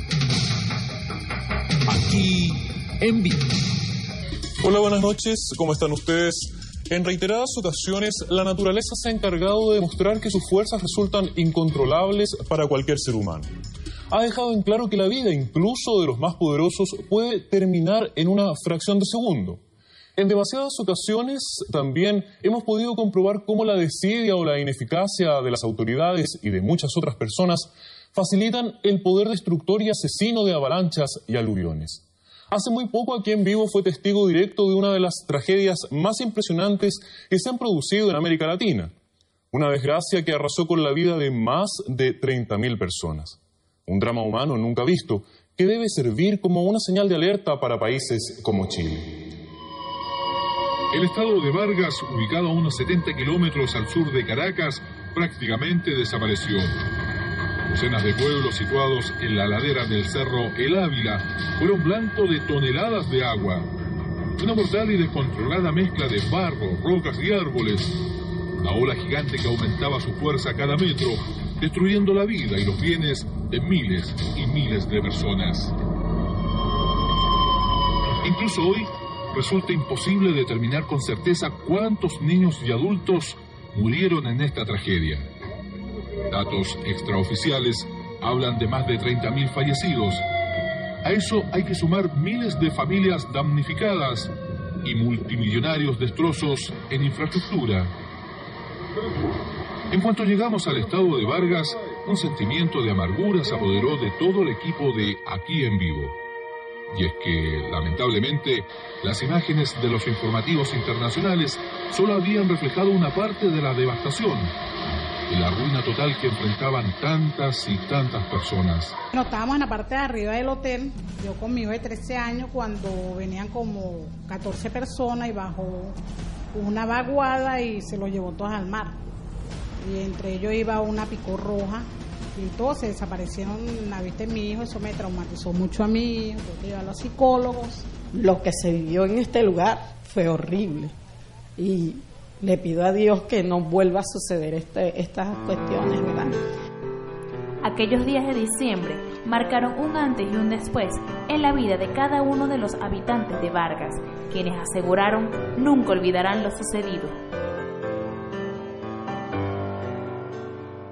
Aquí en vivo. Hola, buenas noches, ¿cómo están ustedes? En reiteradas ocasiones, la naturaleza se ha encargado de demostrar que sus fuerzas resultan incontrolables para cualquier ser humano. Ha dejado en claro que la vida, incluso de los más poderosos, puede terminar en una fracción de segundo. En demasiadas ocasiones también hemos podido comprobar cómo la desidia o la ineficacia de las autoridades y de muchas otras personas facilitan el poder destructor y asesino de avalanchas y aluviones. Hace muy poco aquí en vivo fue testigo directo de una de las tragedias más impresionantes que se han producido en América Latina. Una desgracia que arrasó con la vida de más de 30.000 personas. Un drama humano nunca visto que debe servir como una señal de alerta para países como Chile. El estado de Vargas, ubicado a unos 70 kilómetros al sur de Caracas, prácticamente desapareció. Docenas de pueblos situados en la ladera del cerro El Ávila fueron blanco de toneladas de agua. Una mortal y descontrolada mezcla de barro, rocas y árboles. La ola gigante que aumentaba su fuerza cada metro, destruyendo la vida y los bienes de miles y miles de personas. Incluso hoy resulta imposible determinar con certeza cuántos niños y adultos murieron en esta tragedia. Datos extraoficiales hablan de más de 30.000 fallecidos. A eso hay que sumar miles de familias damnificadas y multimillonarios destrozos en infraestructura. En cuanto llegamos al estado de Vargas, un sentimiento de amargura se apoderó de todo el equipo de Aquí en Vivo. Y es que, lamentablemente, las imágenes de los informativos internacionales solo habían reflejado una parte de la devastación y la ruina total que enfrentaban tantas y tantas personas. Bueno, estábamos en la parte de arriba del hotel, yo con mi hijo de 13 años, cuando venían como 14 personas y bajó una vaguada y se lo llevó todas al mar. Y entre ellos iba una picó roja y todos se desaparecieron la vista de mi hijo, eso me traumatizó mucho a mí, tuve que llevar a los psicólogos. Lo que se vivió en este lugar fue horrible y le pido a Dios que no vuelva a suceder este, estas cuestiones, ¿verdad? Aquellos días de diciembre marcaron un antes y un después en la vida de cada uno de los habitantes de Vargas, quienes aseguraron nunca olvidarán lo sucedido.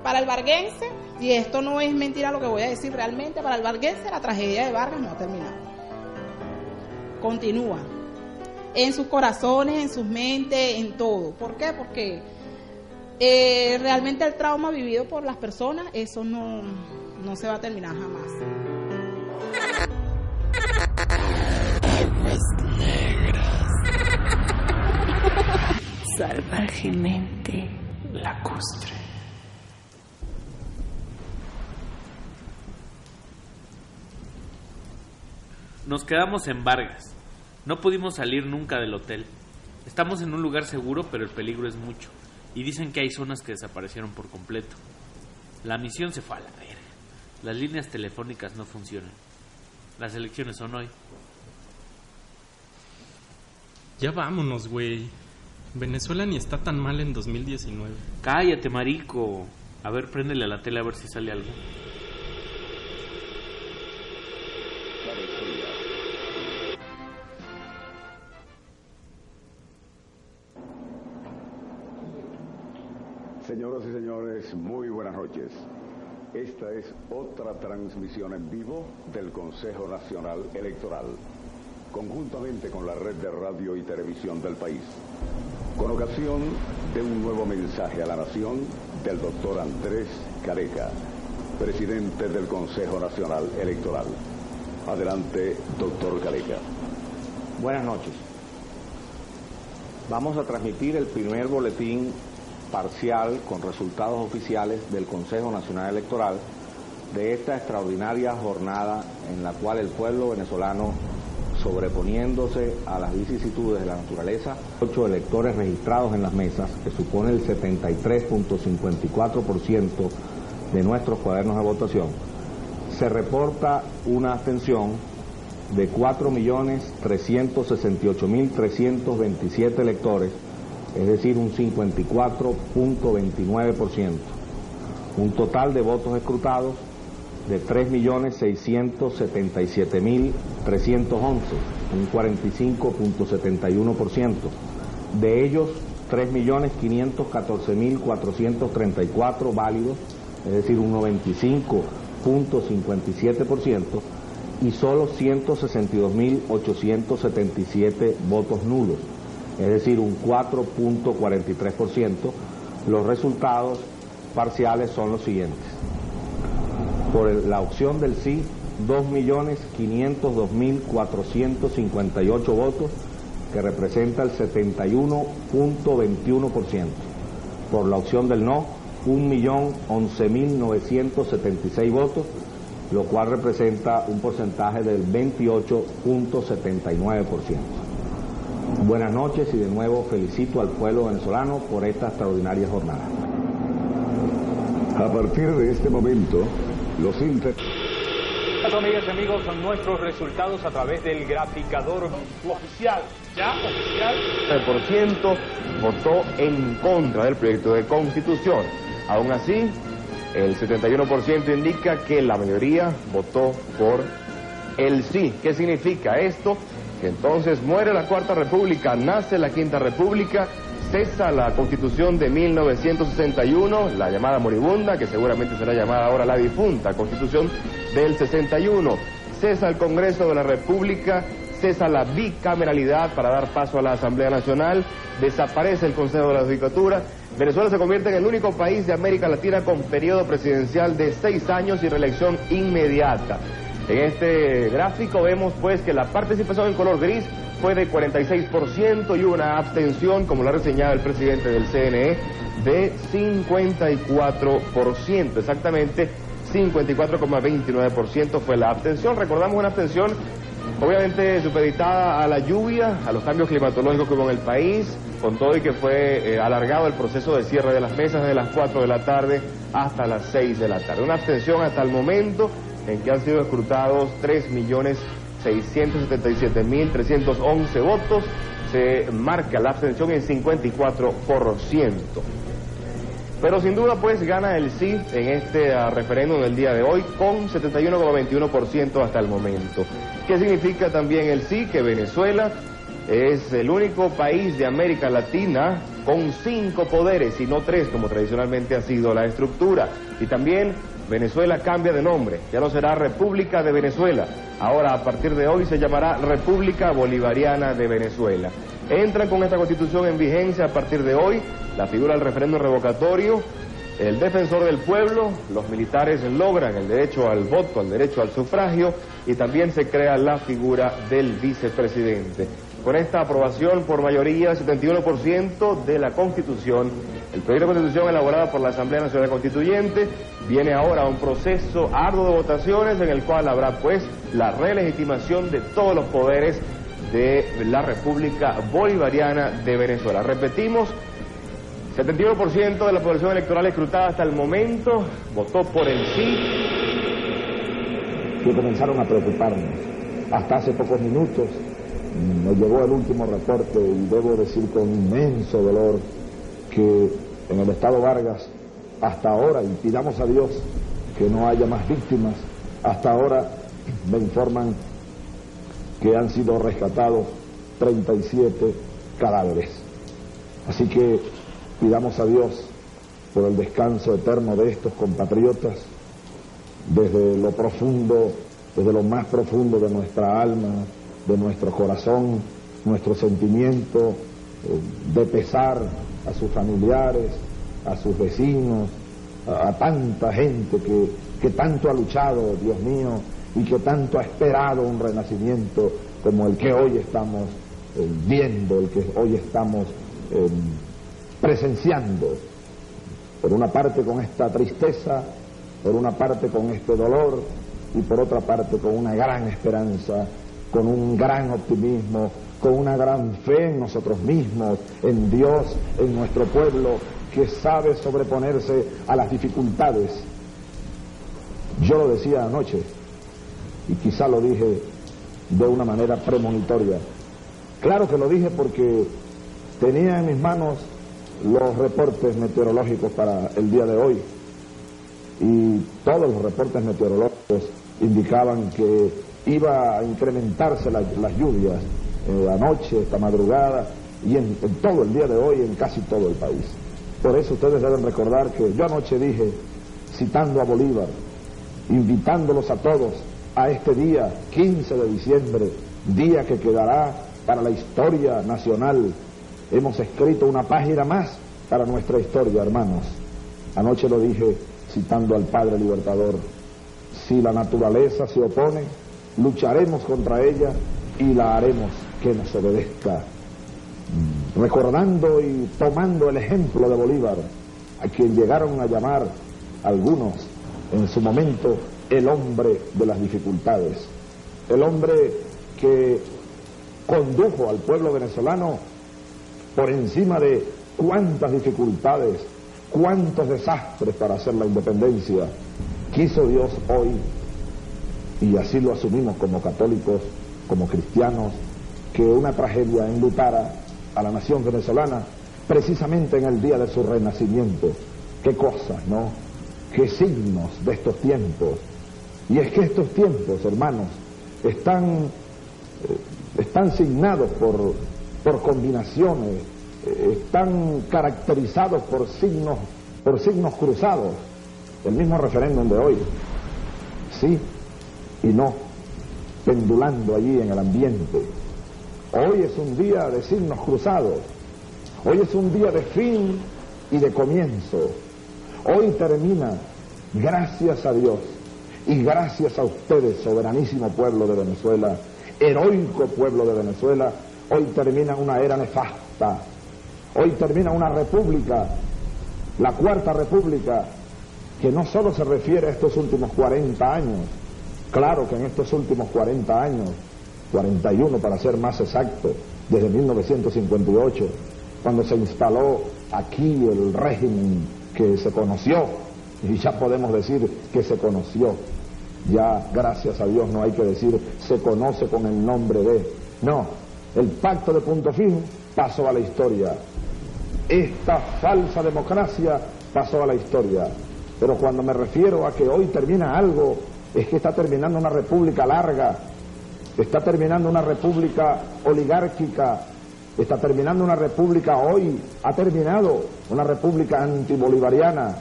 Para el varguense, y esto no es mentira lo que voy a decir realmente, para el varguense la tragedia de Vargas no ha terminado. Continúa. En sus corazones, en sus mentes, en todo. ¿Por qué? Porque eh, realmente el trauma vivido por las personas, eso no, no se va a terminar jamás. Aguas negras. Salvajemente lacustre. Nos quedamos en Vargas. No pudimos salir nunca del hotel. Estamos en un lugar seguro, pero el peligro es mucho. Y dicen que hay zonas que desaparecieron por completo. La misión se fue a la verga. Las líneas telefónicas no funcionan. Las elecciones son hoy. Ya vámonos, güey. Venezuela ni está tan mal en 2019. Cállate, marico. A ver, préndele a la tele a ver si sale algo. Señoras y señores, muy buenas noches. Esta es otra transmisión en vivo del Consejo Nacional Electoral, conjuntamente con la red de radio y televisión del país, con ocasión de un nuevo mensaje a la nación del doctor Andrés Careca, presidente del Consejo Nacional Electoral. Adelante, doctor Careca. Buenas noches. Vamos a transmitir el primer boletín parcial con resultados oficiales del Consejo Nacional Electoral de esta extraordinaria jornada en la cual el pueblo venezolano, sobreponiéndose a las vicisitudes de la naturaleza, ocho electores registrados en las mesas, que supone el 73.54% de nuestros cuadernos de votación, se reporta una abstención de 4.368.327 electores, es decir, un 54.29%. Un total de votos escrutados de 3.677.311, un 45.71%. De ellos, 3.514.434 válidos, es decir, un 95.57%, y solo 162.877 votos nulos, es decir, un 4.43%. Los resultados parciales son los siguientes. Por la opción del sí, 2.502.458 votos, que representa el 71.21%. Por la opción del no, 1.011.976 votos, lo cual representa un porcentaje del 28.79%. Buenas noches y de nuevo felicito al pueblo venezolano por esta extraordinaria jornada. A partir de este momento, los inter... Amigas y amigos, son nuestros resultados a través del graficador oficial. ¿Ya? ¿Oficial? El por ciento votó en contra del proyecto de constitución. Aún así, el 71% indica que la mayoría votó por el sí. ¿Qué significa esto? Entonces muere la Cuarta República, nace la Quinta República, cesa la Constitución de 1961, la llamada moribunda, que seguramente será llamada ahora la difunta Constitución del 61, cesa el Congreso de la República, cesa la bicameralidad para dar paso a la Asamblea Nacional, desaparece el Consejo de la Judicatura, Venezuela se convierte en el único país de América Latina con periodo presidencial de seis años y reelección inmediata. En este gráfico vemos pues que la participación en color gris fue de 46% y una abstención, como lo ha reseñado el presidente del CNE, de 54%, exactamente 54,29% fue la abstención. Recordamos una abstención obviamente supeditada a la lluvia, a los cambios climatológicos que hubo en el país, con todo y que fue eh, alargado el proceso de cierre de las mesas de las 4 de la tarde hasta las 6 de la tarde. Una abstención hasta el momento en que han sido escrutados 3.677.311 votos, se marca la abstención en 54%. Pero sin duda pues gana el sí en este uh, referéndum del día de hoy con 71,21% hasta el momento. ¿Qué significa también el sí? Que Venezuela es el único país de América Latina con cinco poderes y no tres como tradicionalmente ha sido la estructura. Y también Venezuela cambia de nombre, ya no será República de Venezuela, ahora a partir de hoy se llamará República Bolivariana de Venezuela. Entra con esta constitución en vigencia a partir de hoy la figura del referendo revocatorio, el defensor del pueblo, los militares logran el derecho al voto, al derecho al sufragio y también se crea la figura del vicepresidente. Con esta aprobación por mayoría, 71% de la Constitución, el proyecto de Constitución elaborado por la Asamblea Nacional Constituyente viene ahora a un proceso arduo de votaciones en el cual habrá pues la relegitimación de todos los poderes de la República Bolivariana de Venezuela. Repetimos, 71% de la población electoral escrutada hasta el momento votó por el sí. Que comenzaron a preocuparnos. Hasta hace pocos minutos nos llegó el último reporte y debo decir con inmenso dolor que en el estado Vargas, hasta ahora, y pidamos a Dios que no haya más víctimas, hasta ahora me informan que han sido rescatados 37 cadáveres. Así que pidamos a Dios por el descanso eterno de estos compatriotas, desde lo profundo, desde lo más profundo de nuestra alma, de nuestro corazón, nuestro sentimiento eh, de pesar a sus familiares, a sus vecinos, a, tanta gente que, que tanto ha luchado, Dios mío, y que tanto ha esperado un renacimiento como el que hoy estamos eh, viendo, el que hoy estamos eh, presenciando. Por una parte con esta tristeza, por una parte con este dolor y por otra parte con una gran esperanza, con un gran optimismo, con una gran fe en nosotros mismos, en Dios, en nuestro pueblo, que sabe sobreponerse a las dificultades. Yo lo decía anoche, y quizá lo dije de una manera premonitoria. Claro que lo dije porque tenía en mis manos los reportes meteorológicos para el día de hoy y todos los reportes meteorológicos indicaban que iba a incrementarse la, las lluvias eh, anoche, esta madrugada y en todo el día de hoy en casi todo el país. Por eso ustedes deben recordar que yo anoche dije, citando a Bolívar, invitándolos a todos a este día 15 de diciembre, día que quedará para la historia nacional. Hemos escrito una página más para nuestra historia, hermanos. Anoche lo dije citando al Padre Libertador, Si la naturaleza se opone, lucharemos contra ella y la haremos que nos obedezca. Mm, Recordando y tomando el ejemplo de Bolívar, a quien llegaron a llamar algunos en su momento el hombre de las dificultades, el hombre que condujo al pueblo venezolano por encima de cuántas dificultades, cuántos desastres para hacer la independencia. Quiso Dios hoy, y así lo asumimos como católicos, como cristianos, que una tragedia enlutara a la nación venezolana precisamente en el día de su renacimiento. Qué cosas, ¿no? Qué signos de estos tiempos. Y es que estos tiempos, hermanos, están, eh, están signados por, por combinaciones, eh, están caracterizados por signos, por signos cruzados. El mismo referéndum de hoy, sí y no, pendulando allí en el ambiente. Hoy es un día de signos cruzados, hoy es un día de fin y de comienzo. Hoy termina, gracias a Dios y gracias a ustedes, soberanísimo pueblo de Venezuela, heroico pueblo de Venezuela, hoy termina una era nefasta. Hoy termina una república, la cuarta república, que no solo se refiere a estos últimos 40 años, claro que en estos últimos 40 años, 41 para ser más exacto, desde 1958, cuando se instaló aquí el régimen que se conoció, y ya podemos decir que se conoció, ya gracias a Dios no hay que decir se conoce con el nombre de, no, el pacto de punto fijo pasó a la historia, esta falsa democracia pasó a la historia, pero cuando me refiero a que hoy termina algo, es que está terminando una república larga, está terminando una república oligárquica, está terminando una república hoy, ha terminado una república antibolivariana,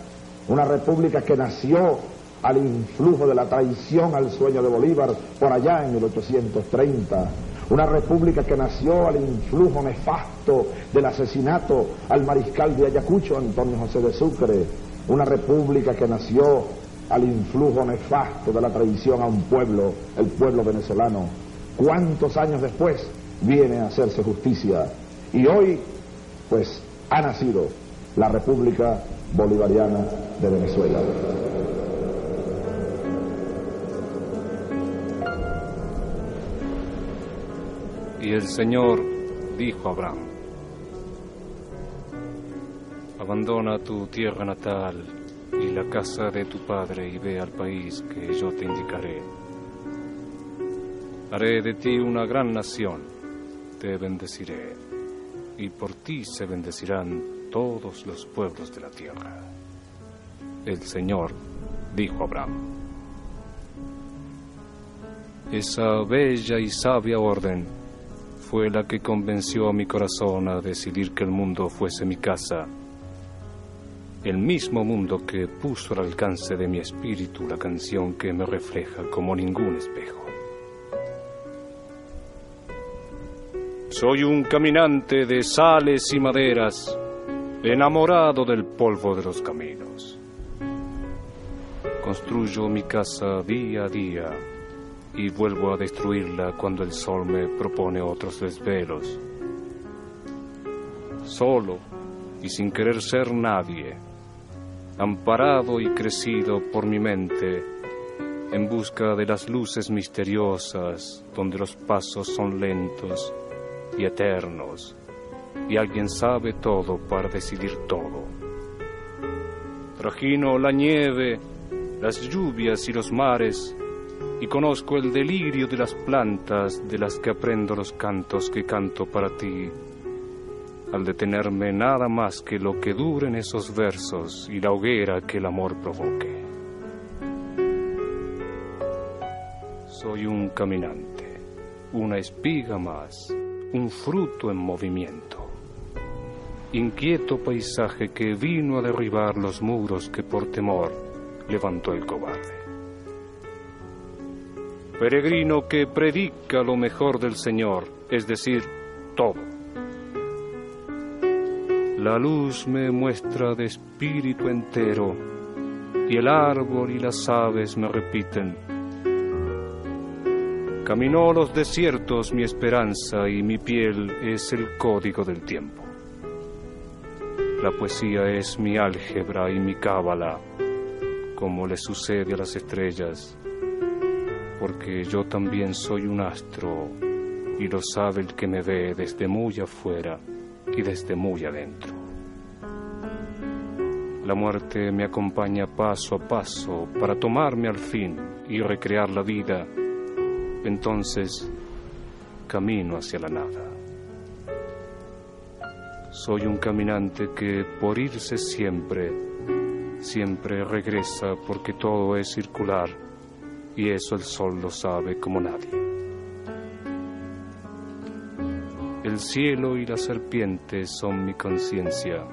una república que nació al influjo de la traición al sueño de Bolívar por allá en 1830, una república que nació al influjo nefasto del asesinato al mariscal de Ayacucho, Antonio José de Sucre, una república que nació al influjo nefasto de la traición a un pueblo, el pueblo venezolano. ¿Cuántos años después viene a hacerse justicia? Y hoy, pues, ha nacido la República Bolivariana de Venezuela. Y el Señor dijo a Abraham, abandona tu tierra natal y la casa de tu padre y ve al país que yo te indicaré. Haré de ti una gran nación, te bendeciré, y por ti se bendecirán todos los pueblos de la tierra. El Señor dijo a Abraham, esa bella y sabia orden fue la que convenció a mi corazón a decidir que el mundo fuese mi casa el mismo mundo que puso al alcance de mi espíritu la canción que me refleja como ningún espejo. Soy un caminante de sales y maderas, enamorado del polvo de los caminos. Construyo mi casa día a día y vuelvo a destruirla cuando el sol me propone otros desvelos. Solo y sin querer ser nadie, amparado y crecido por mi mente, en busca de las luces misteriosas donde los pasos son lentos y eternos, y alguien sabe todo para decidir todo. Trajino la nieve, las lluvias y los mares, y conozco el delirio de las plantas de las que aprendo los cantos que canto para ti al detenerme nada más que lo que duren esos versos y la hoguera que el amor provoque. Soy un caminante, una espiga más, un fruto en movimiento. Inquieto paisaje que vino a derribar los muros que por temor levantó el cobarde. Peregrino que predica lo mejor del Señor, es decir, todo la luz me muestra de espíritu entero y el árbol y las aves me repiten. Caminó los desiertos mi esperanza y mi piel es el código del tiempo. La poesía es mi álgebra y mi cábala, como le sucede a las estrellas, porque yo también soy un astro y lo sabe el que me ve desde muy afuera y desde muy adentro. La muerte me acompaña paso a paso para tomarme al fin y recrear la vida. Entonces camino hacia la nada. Soy un caminante que por irse siempre, siempre regresa porque todo es circular y eso el sol lo sabe como nadie. El cielo y la serpiente son mi conciencia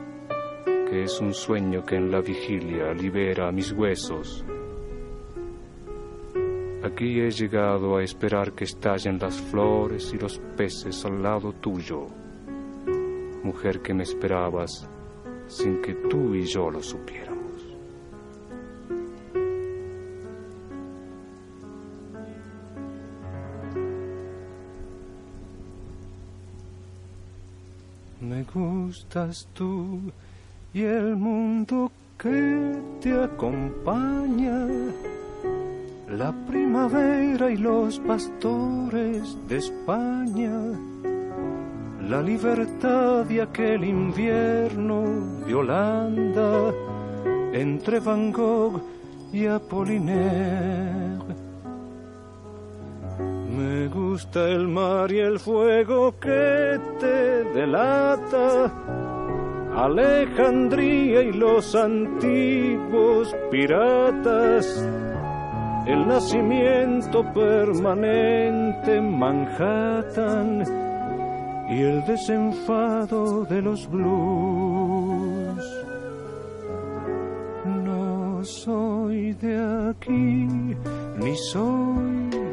que es un sueño que en la vigilia libera mis huesos. Aquí he llegado a esperar que estallen las flores y los peces al lado tuyo, mujer que me esperabas sin que tú y yo lo supiéramos. Gustas tú y el mundo que te acompaña, la primavera y los pastores de España, la libertad y aquel invierno de Holanda, entre Van Gogh y Apollinaire. Me gusta el mar y el fuego que te delata Alejandría y los antiguos piratas, el nacimiento permanente en Manhattan y el desenfado de los blues. No soy de aquí, ni soy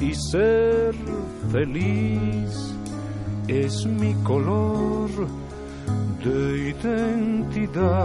y ser feliz es mi color de identidad.